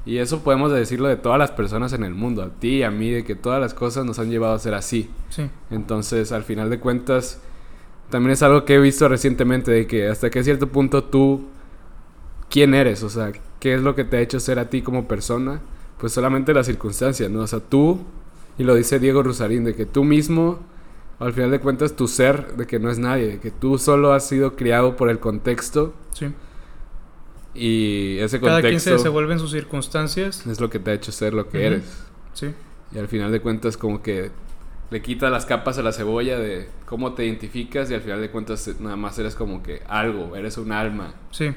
Y eso podemos decirlo de todas las personas en el mundo, a ti y a mí, de que todas las cosas nos han llevado a ser así. Sí. Entonces, al final de cuentas, también es algo que he visto recientemente, de que hasta que cierto punto tú, ¿quién eres? O sea, ¿qué es lo que te ha hecho ser a ti como persona? pues solamente las circunstancias, ¿no? O sea, tú, y lo dice Diego Rusarín, de que tú mismo, al final de cuentas, tu ser, de que no es nadie, de que tú solo has sido criado por el contexto. Sí. Y ese contexto... Cada quien se desenvuelve en sus circunstancias. Es lo que te ha hecho ser lo que eres. Sí. Y al final de cuentas, como que le quita las capas a la cebolla de cómo te identificas y al final de cuentas nada más eres como que algo, eres un alma. Sí.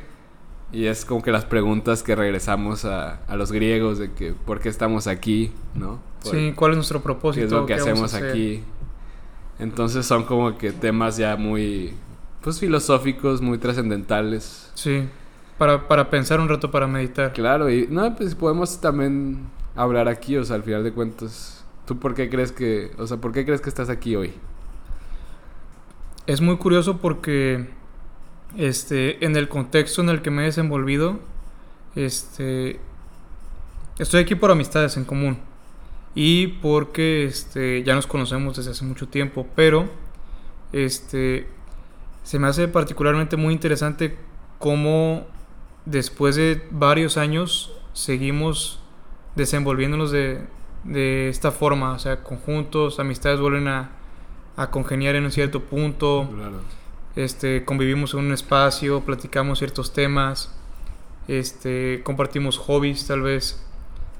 Y es como que las preguntas que regresamos a, a los griegos de que por qué estamos aquí, ¿no? Sí, ¿cuál es nuestro propósito? ¿Qué es lo que hacemos aquí? Entonces son como que temas ya muy, pues filosóficos, muy trascendentales. Sí, para, para pensar un rato, para meditar. Claro, y no, pues podemos también hablar aquí, o sea, al final de cuentas, ¿tú por qué crees que, o sea, por qué crees que estás aquí hoy? Es muy curioso porque este, en el contexto en el que me he desenvolvido, este, estoy aquí por amistades en común y porque este, ya nos conocemos desde hace mucho tiempo, pero este, se me hace particularmente muy interesante cómo después de varios años seguimos desenvolviéndonos de, de esta forma, o sea, conjuntos, amistades vuelven a, a congeniar en un cierto punto, este, convivimos en un espacio, platicamos ciertos temas, este, compartimos hobbies tal vez,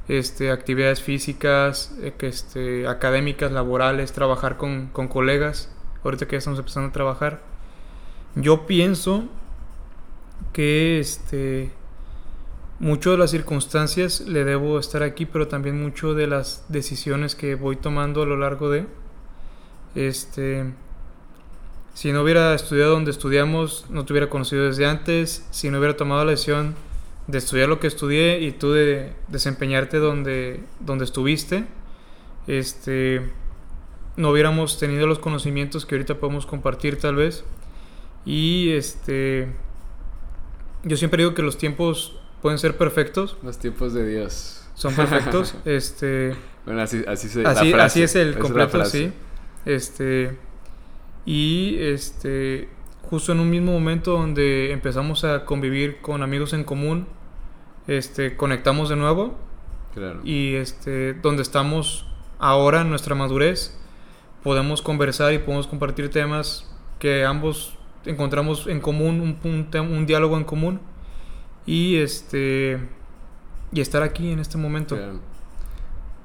este, actividades físicas, eh, este, académicas, laborales, trabajar con, con colegas, ahorita que ya estamos empezando a trabajar. Yo pienso que este mucho de las circunstancias le debo estar aquí, pero también mucho de las decisiones que voy tomando a lo largo de este si no hubiera estudiado donde estudiamos, no te hubiera conocido desde antes, si no hubiera tomado la decisión de estudiar lo que estudié y tú de desempeñarte donde donde estuviste, este no hubiéramos tenido los conocimientos que ahorita podemos compartir tal vez. Y este yo siempre digo que los tiempos pueden ser perfectos. Los tiempos de Dios. Son perfectos. este. Bueno, así, así, se, así, así es el completo, sí. Este. Y este. Justo en un mismo momento donde empezamos a convivir con amigos en común, este, conectamos de nuevo. Claro. Y este, donde estamos ahora en nuestra madurez, podemos conversar y podemos compartir temas que ambos encontramos en común, un, un, diálogo en común y este y estar aquí en este momento.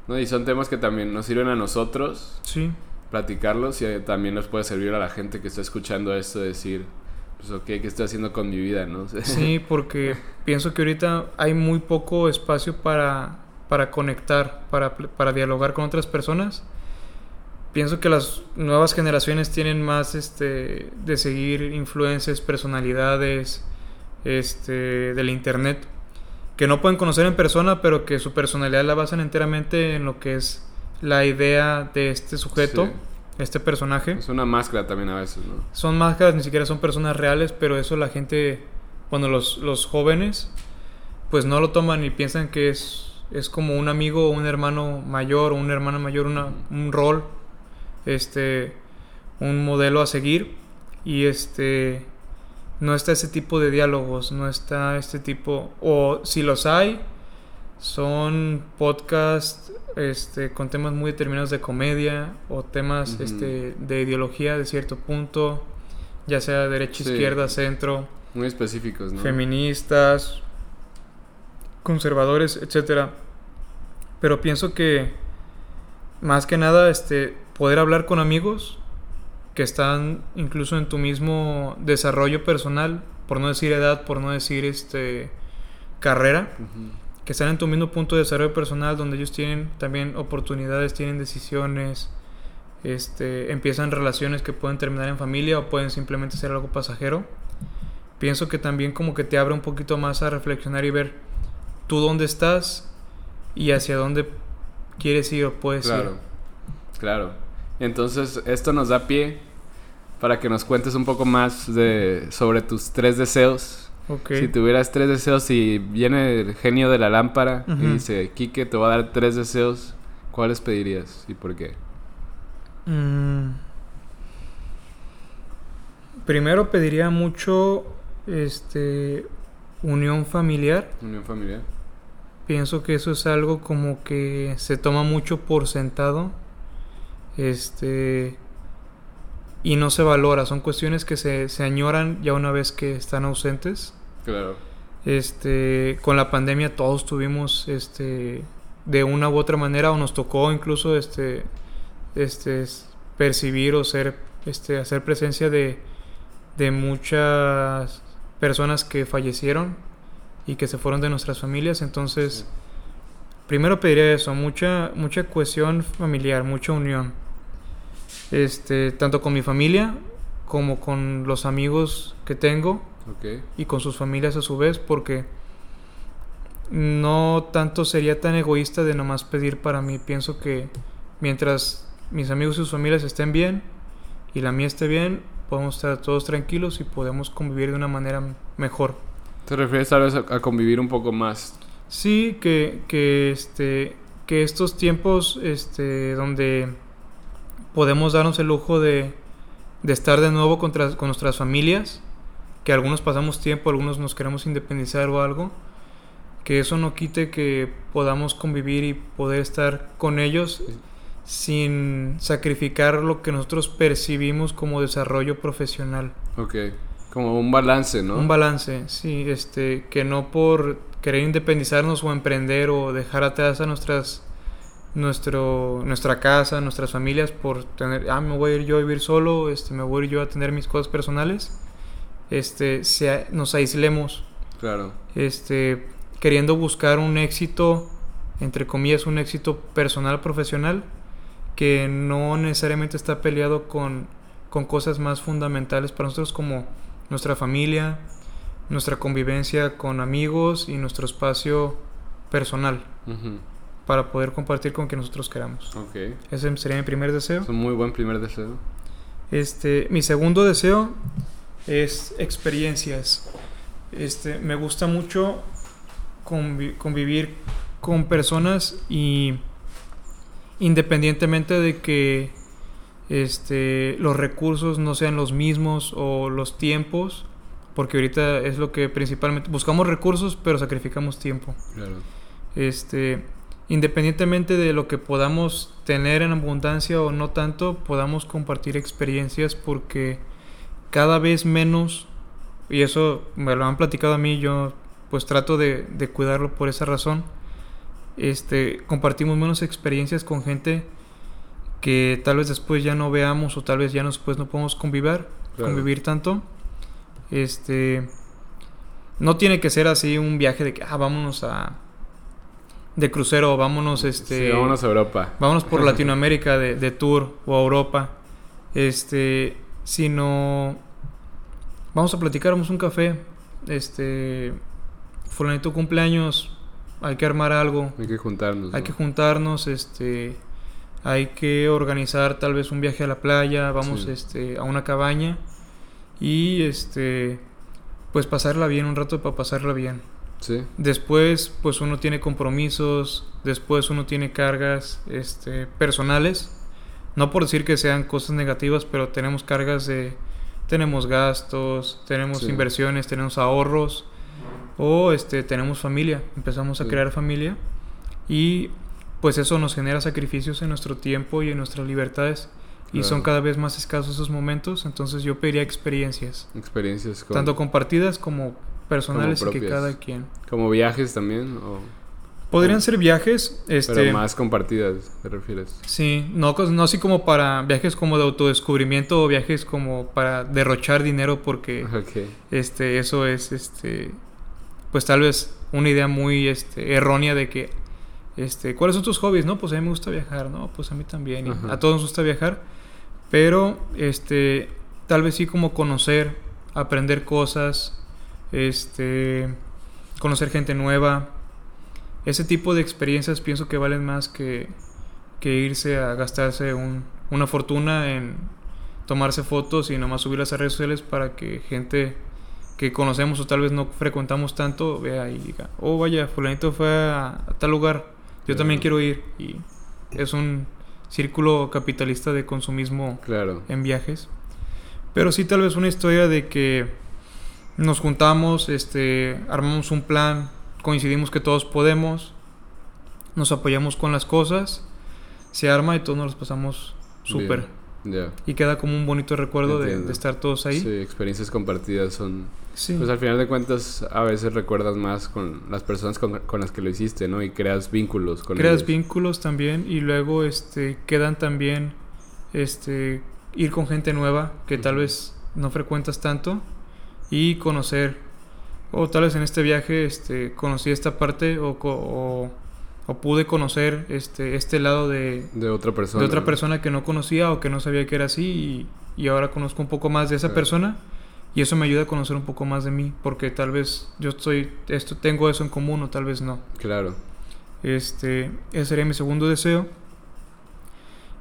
No, y son temas que también nos sirven a nosotros. Sí. Platicarlos y también nos puede servir a la gente que está escuchando esto, decir, pues ok, ¿qué estoy haciendo con mi vida? ¿no? Sí, porque pienso que ahorita hay muy poco espacio para, para conectar, para, para dialogar con otras personas pienso que las nuevas generaciones tienen más este de seguir influencias, personalidades este del internet que no pueden conocer en persona, pero que su personalidad la basan enteramente en lo que es la idea de este sujeto, este personaje. Es una máscara también a veces, ¿no? Son máscaras, ni siquiera son personas reales, pero eso la gente, cuando los, los jóvenes, pues no lo toman y piensan que es, es como un amigo un hermano mayor una hermana mayor, una, un rol este, un modelo a seguir y este, no está ese tipo de diálogos, no está este tipo, o si los hay, son podcasts este, con temas muy determinados de comedia o temas este, de ideología de cierto punto, ya sea derecha, izquierda, centro. Muy específicos, Feministas, conservadores, etcétera. Pero pienso que más que nada, este, poder hablar con amigos que están incluso en tu mismo desarrollo personal, por no decir edad, por no decir este carrera, que están en tu mismo punto de desarrollo personal donde ellos tienen también oportunidades, tienen decisiones, este, empiezan relaciones que pueden terminar en familia o pueden simplemente ser algo pasajero. Pienso que también como que te abre un poquito más a reflexionar y ver tú dónde estás y hacia dónde quieres ir o puedes claro, ir. Claro. Entonces, esto nos da pie para que nos cuentes un poco más de, sobre tus tres deseos. Si tuvieras tres deseos y viene el genio de la lámpara y dice, Kike, te voy a dar tres deseos, ¿cuáles pedirías y por qué? Mm. Primero pediría mucho este unión familiar. Unión familiar. Pienso que eso es algo como que se toma mucho por sentado este y no se valora, son cuestiones que se, se añoran ya una vez que están ausentes. Claro. Este, con la pandemia todos tuvimos este de una u otra manera o nos tocó incluso este este percibir o ser este hacer presencia de de muchas personas que fallecieron y que se fueron de nuestras familias, entonces primero pediría eso, mucha mucha cohesión familiar, mucha unión este, tanto con mi familia como con los amigos que tengo y con sus familias a su vez, porque no tanto sería tan egoísta de nomás pedir para mí. Pienso que mientras mis amigos y sus familias estén bien y la mía esté bien, podemos estar todos tranquilos y podemos convivir de una manera mejor. ¿Te refieres tal vez a, convivir un poco más? Sí, que, que, este, que estos tiempos este, donde podemos darnos el lujo de, de estar de nuevo con, con, nuestras familias, que algunos pasamos tiempo, algunos nos queremos independizar o algo, que eso no quite que podamos convivir y poder estar con ellos sin sacrificar lo que nosotros percibimos como desarrollo profesional. Ok, como un balance, ¿no? Un balance, sí, este, que no por querer independizarnos o emprender o dejar atrás a nuestras nuestro, nuestra casa, nuestras familias por tener, ah, me voy a ir yo a vivir solo, este, me voy a ir yo a tener mis cosas personales, este, se, nos aislemos. Claro. Este, queriendo buscar un éxito, entre comillas, un éxito personal, profesional, que no necesariamente está peleado con, con cosas más fundamentales para nosotros como nuestra familia, nuestra convivencia con amigos y nuestro espacio personal para poder compartir con quien nosotros queramos. Ok. Ese sería mi primer deseo. Es un muy buen primer deseo. Este, mi segundo deseo es experiencias. Este, me gusta mucho convivir con personas y independientemente de que este, los recursos no sean los mismos o los tiempos, porque ahorita es lo que principalmente buscamos recursos, pero sacrificamos tiempo. Claro. Este, independientemente de lo que podamos tener en abundancia o no tanto, podamos compartir experiencias porque cada vez menos, y eso me lo han platicado a mí, yo pues trato de, de cuidarlo por esa razón, este, compartimos menos experiencias con gente que tal vez después ya no veamos o tal vez ya después no podemos convivir, convivir tanto. Este, no tiene que ser así un viaje de que, ah, vámonos a, de crucero, vámonos este vámonos a Europa. Vámonos por Latinoamérica de, de, tour o a Europa. Este, sino vamos a platicar, vamos a un café. Este, fulanito cumpleaños, hay que armar algo. Hay que juntarnos. Hay que juntarnos, este hay que organizar tal vez un viaje a la playa, vamos este a una cabaña y este pues pasarla bien un rato para pasarla bien. Después, pues uno tiene compromisos, después uno tiene cargas este, personales. No por decir que sean cosas negativas, pero tenemos cargas de... Tenemos gastos, tenemos inversiones, tenemos ahorros o este, tenemos familia, empezamos a crear familia y pues eso nos genera sacrificios en nuestro tiempo y en nuestras libertades y son cada vez más escasos esos momentos, entonces yo pediría experiencias. Experiencias. Tanto compartidas como personales y que cada quien. ¿Como viajes también? O... Podrían ser viajes. Este, Pero más compartidas, ¿te refieres? Sí, no, no así como para viajes como de autodescubrimiento o viajes como para derrochar dinero porque este, eso es, este, pues tal vez una idea muy este, errónea de que, este, ¿cuáles son tus hobbies? No, pues a mí me gusta viajar, no, pues a mí también, a todos nos gusta viajar, pero este, tal vez sí como conocer, aprender cosas, este, conocer gente nueva. Ese tipo de experiencias pienso que valen más que, que irse a gastarse una fortuna en tomarse fotos y nomás subirlas a redes sociales para que gente que conocemos o tal vez no frecuentamos tanto vea y diga, oh vaya, fulanito fue a, tal lugar, yo también quiero ir. Y es un círculo capitalista de consumismo claro. en viajes. Pero sí tal vez una historia de que nos juntamos, este, armamos un plan, coincidimos que todos podemos, nos apoyamos con las cosas, se arma y todos nos las pasamos súper. Y queda como un bonito recuerdo de, estar todos ahí. Sí, experiencias compartidas son... Pues al final de cuentas a veces recuerdas más con las personas con, las que lo hiciste, ¿no? Y creas vínculos con Creas vínculos también y luego este, quedan también este, ir con gente nueva que tal vez no frecuentas tanto y conocer, o tal vez en este viaje este, conocí esta parte o, o, pude conocer este, este lado de, de otra persona. De otra persona que no conocía o que no sabía que era así y, y ahora conozco un poco más de esa persona y eso me ayuda a conocer un poco más de mí porque tal vez yo estoy, esto, tengo eso en común o tal vez no. Claro. Este, ese sería mi segundo deseo.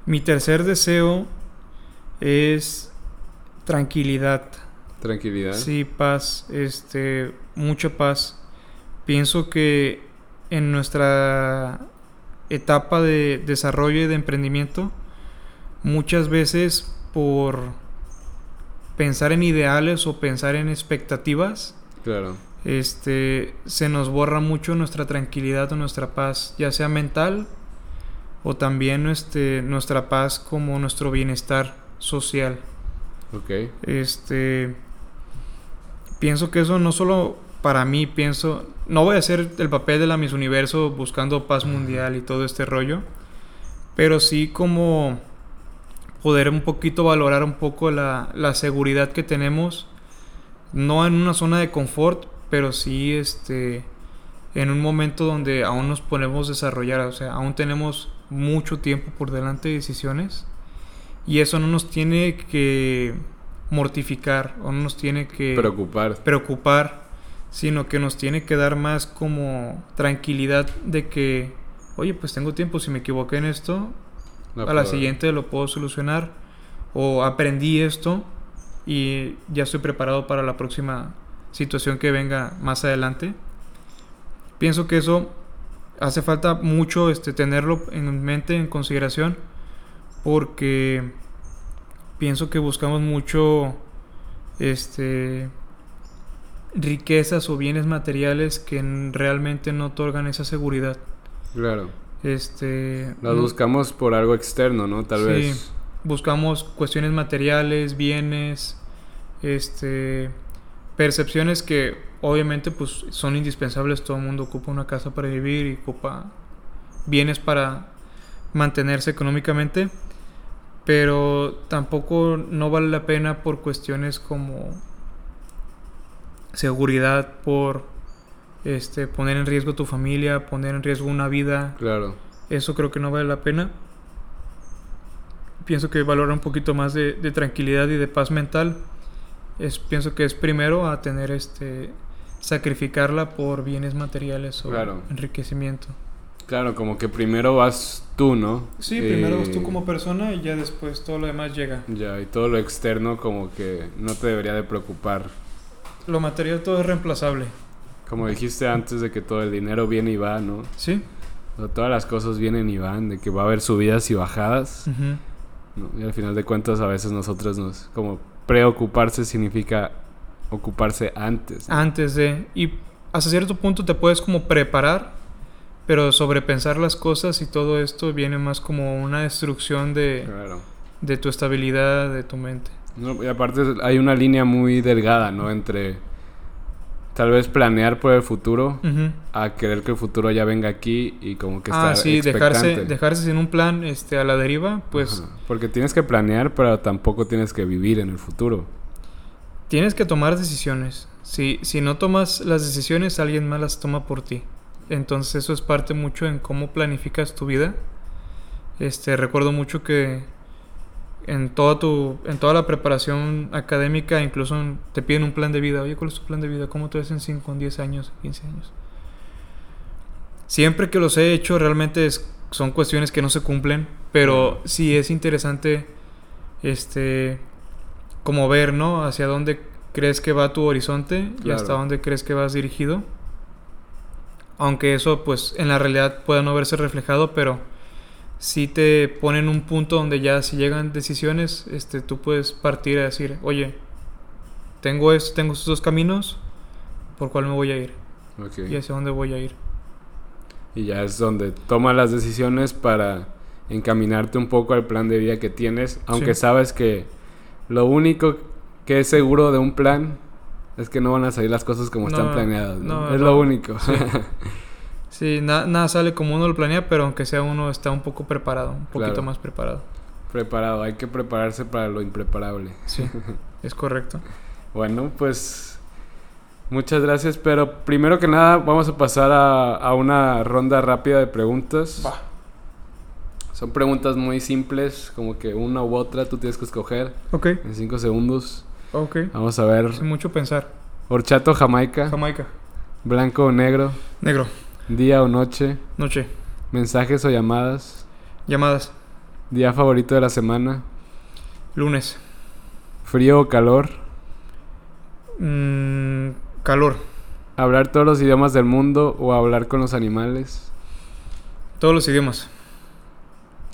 Mi tercer deseo es tranquilidad. Tranquilidad. Sí, paz, este, mucha paz. Pienso que en nuestra etapa de desarrollo y de emprendimiento, muchas veces por pensar en ideales o pensar en expectativas, Claro. este, se nos borra mucho nuestra tranquilidad o nuestra paz, ya sea mental o también este, nuestra paz como nuestro bienestar social. Ok. Este, pienso que eso no solo para mí, pienso, no voy a hacer el papel de la Miss Universo buscando paz mundial y todo este rollo, pero sí como poder un poquito valorar un poco la, la seguridad que tenemos, no en una zona de confort, pero sí este, en un momento donde aún nos podemos desarrollar, o sea, aún tenemos mucho tiempo por delante de decisiones y eso no nos tiene que mortificar o no nos tiene que Preocupar. preocupar, sino que nos tiene que dar más como tranquilidad de que, oye, pues tengo tiempo, si me equivoqué en esto, No a la siguiente lo puedo solucionar o aprendí esto y ya estoy preparado para la próxima situación que venga más adelante. Pienso que eso hace falta mucho este, tenerlo en mente, en consideración, porque pienso que buscamos mucho este, riquezas o bienes materiales que realmente no otorgan esa seguridad. Claro. Este, Las buscamos por algo externo, ¿no? Tal Sí. vez. buscamos cuestiones materiales, bienes, este, percepciones que obviamente pues son indispensables. Todo el mundo ocupa una casa para vivir y ocupa bienes para mantenerse económicamente, pero tampoco no vale la pena por cuestiones como seguridad, por este, poner en riesgo tu familia, poner en riesgo una vida. Claro. Eso creo que no vale la pena. Pienso que valora un poquito más de, de tranquilidad y de paz mental. Es, pienso que es primero a tener este sacrificarla por bienes materiales o Claro. enriquecimiento. Claro, como que primero vas tú, ¿no? Sí, primero vas tú como persona y ya después todo lo demás llega. Ya, y todo lo externo como que no te debería de preocupar. Lo material todo es reemplazable. Como dijiste antes de que todo el dinero viene y va, ¿no? ¿Sí? O sea, todas las cosas vienen y van, de que va a haber subidas y bajadas. ¿no? Y al final de cuentas a veces nosotros nos... Como preocuparse significa ocuparse antes. ¿no? Antes de... Y hasta cierto punto te puedes como preparar, pero sobrepensar las cosas y todo esto viene más como una destrucción de... Claro. de tu estabilidad, de tu mente. No, y aparte hay una línea muy delgada, ¿no? Entre tal vez planear por el futuro a querer que el futuro ya venga aquí y como que Ah, estar sí, dejarse, dejarse sin un plan este, a la deriva, pues Ajá. Porque tienes que planear, pero tampoco tienes que vivir en el futuro. tienes que tomar decisiones. Si, si no tomas las decisiones, alguien más las toma por ti. Entonces eso es parte mucho en cómo planificas tu vida. Este, recuerdo mucho que en toda tu, en toda la preparación académica, incluso te piden un plan de vida. Oye, ¿cuál es tu plan de vida? ¿Cómo te ves en 5, en 10 años, 15 años? Siempre que los he hecho, realmente es- son cuestiones que no se cumplen, pero sí es interesante, este, como ver, ¿no? Hacia dónde crees que va tu horizonte y hasta dónde crees que vas dirigido. Aunque eso, pues, en la realidad pueda no verse reflejado, pero sí te ponen un punto donde ya si llegan decisiones, este, tú puedes partir a decir, oye, tengo esto, tengo estos dos caminos, ¿por cuál me voy a ir? Ok. ¿Y hacia dónde voy a ir? Y ya es donde tomas las decisiones para encaminarte un poco al plan de vida que tienes, aunque Sí. sabes que lo único que es seguro de un plan es que no van a salir las cosas como están planeadas. ¿no? no, es lo único. Sí. Sí, na- nada sale como uno lo planea, pero aunque sea uno está un poco preparado, un poquito Claro. más preparado. Preparado, hay que prepararse para lo impreparable. Sí, es correcto. Bueno, pues muchas gracias, pero primero que nada vamos a pasar a, a una ronda rápida de preguntas. Son preguntas muy simples, como que una u otra tú tienes que escoger Ok, en 5 segundos. Ok. Vamos a ver. Sin mucho pensar. Horchato, Jamaica, Jamaica. blanco o negro, Negro. día o noche, Noche. mensajes o llamadas, Llamadas. día favorito de la semana, Lunes. frío o calor, Mm, calor. hablar todos los idiomas del mundo o hablar con los animales. Todos los idiomas.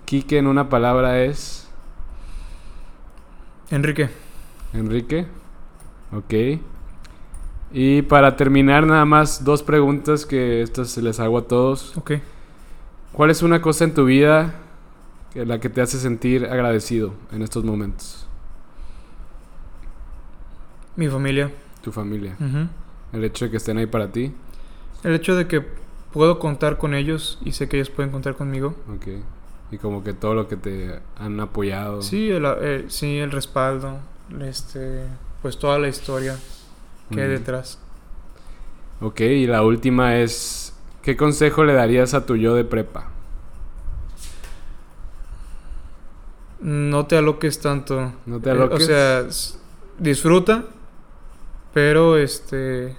Quique en una palabra es Enrique. Enrique. Ok. Y para terminar, nada más dos preguntas que estas se les hago a todos. Ok. ¿Cuál es una cosa en tu vida que la que te hace sentir agradecido en estos momentos? Mi familia. Tu familia. El hecho de que estén ahí para ti. El hecho de que puedo contar con ellos y sé que ellos pueden contar conmigo. Ok. Y como que todo lo que te han apoyado. Sí, el, eh, sí, el respaldo, este, pues toda la historia que hay detrás. Ok, y la última es, ¿qué consejo le darías a tu yo de prepa? No te aloques tanto. No te Eh, aloques. o sea, disfruta, pero este,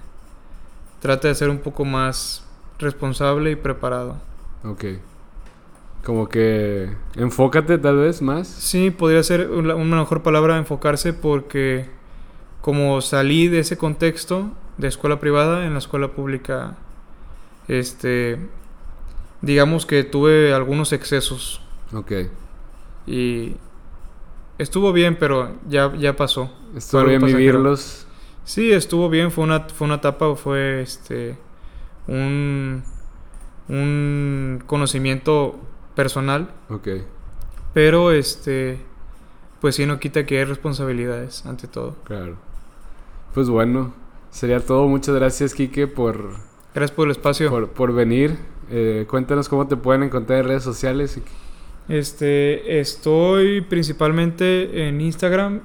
trata de ser un poco más responsable y preparado. Ok. Como que enfócate tal vez más. Sí, podría ser una, mejor palabra enfocarse porque como salí de ese contexto de escuela privada en la escuela pública, este, digamos que tuve algunos excesos Ok. y estuvo bien, pero ya, ya pasó. Estuvo bien pasajero. vivirlos. Sí, estuvo bien, fue una, fue una etapa, fue este, un, un conocimiento personal, Ok. pero este, pues sí no quita que hay responsabilidades ante todo. Claro. Pues bueno, sería todo. Muchas gracias, Quique, por, Gracias por el espacio. por, por venir. Eh, cuéntanos cómo te pueden encontrar en redes sociales. Este, estoy principalmente en Instagram,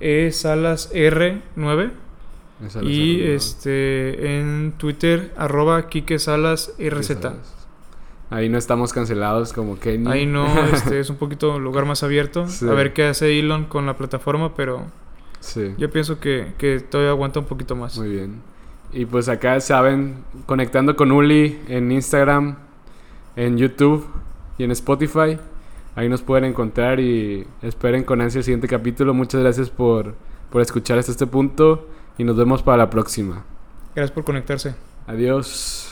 es salas R9 Esa la y este en Twitter arroba Quique Salas RZ. Ahí no estamos cancelados como Kenny. Ahí no, este es un poquito lugar más abierto. Sí. A ver qué hace Elon con la plataforma, pero Sí. yo pienso que, que todavía aguanta un poquito más. Muy bien. Y pues acá saben, conectando con Uli en Instagram, en YouTube y en Spotify. Ahí nos pueden encontrar y esperen con ansia el siguiente capítulo. Muchas gracias por, por escuchar hasta este punto y nos vemos para la próxima. Gracias por conectarse. Adiós.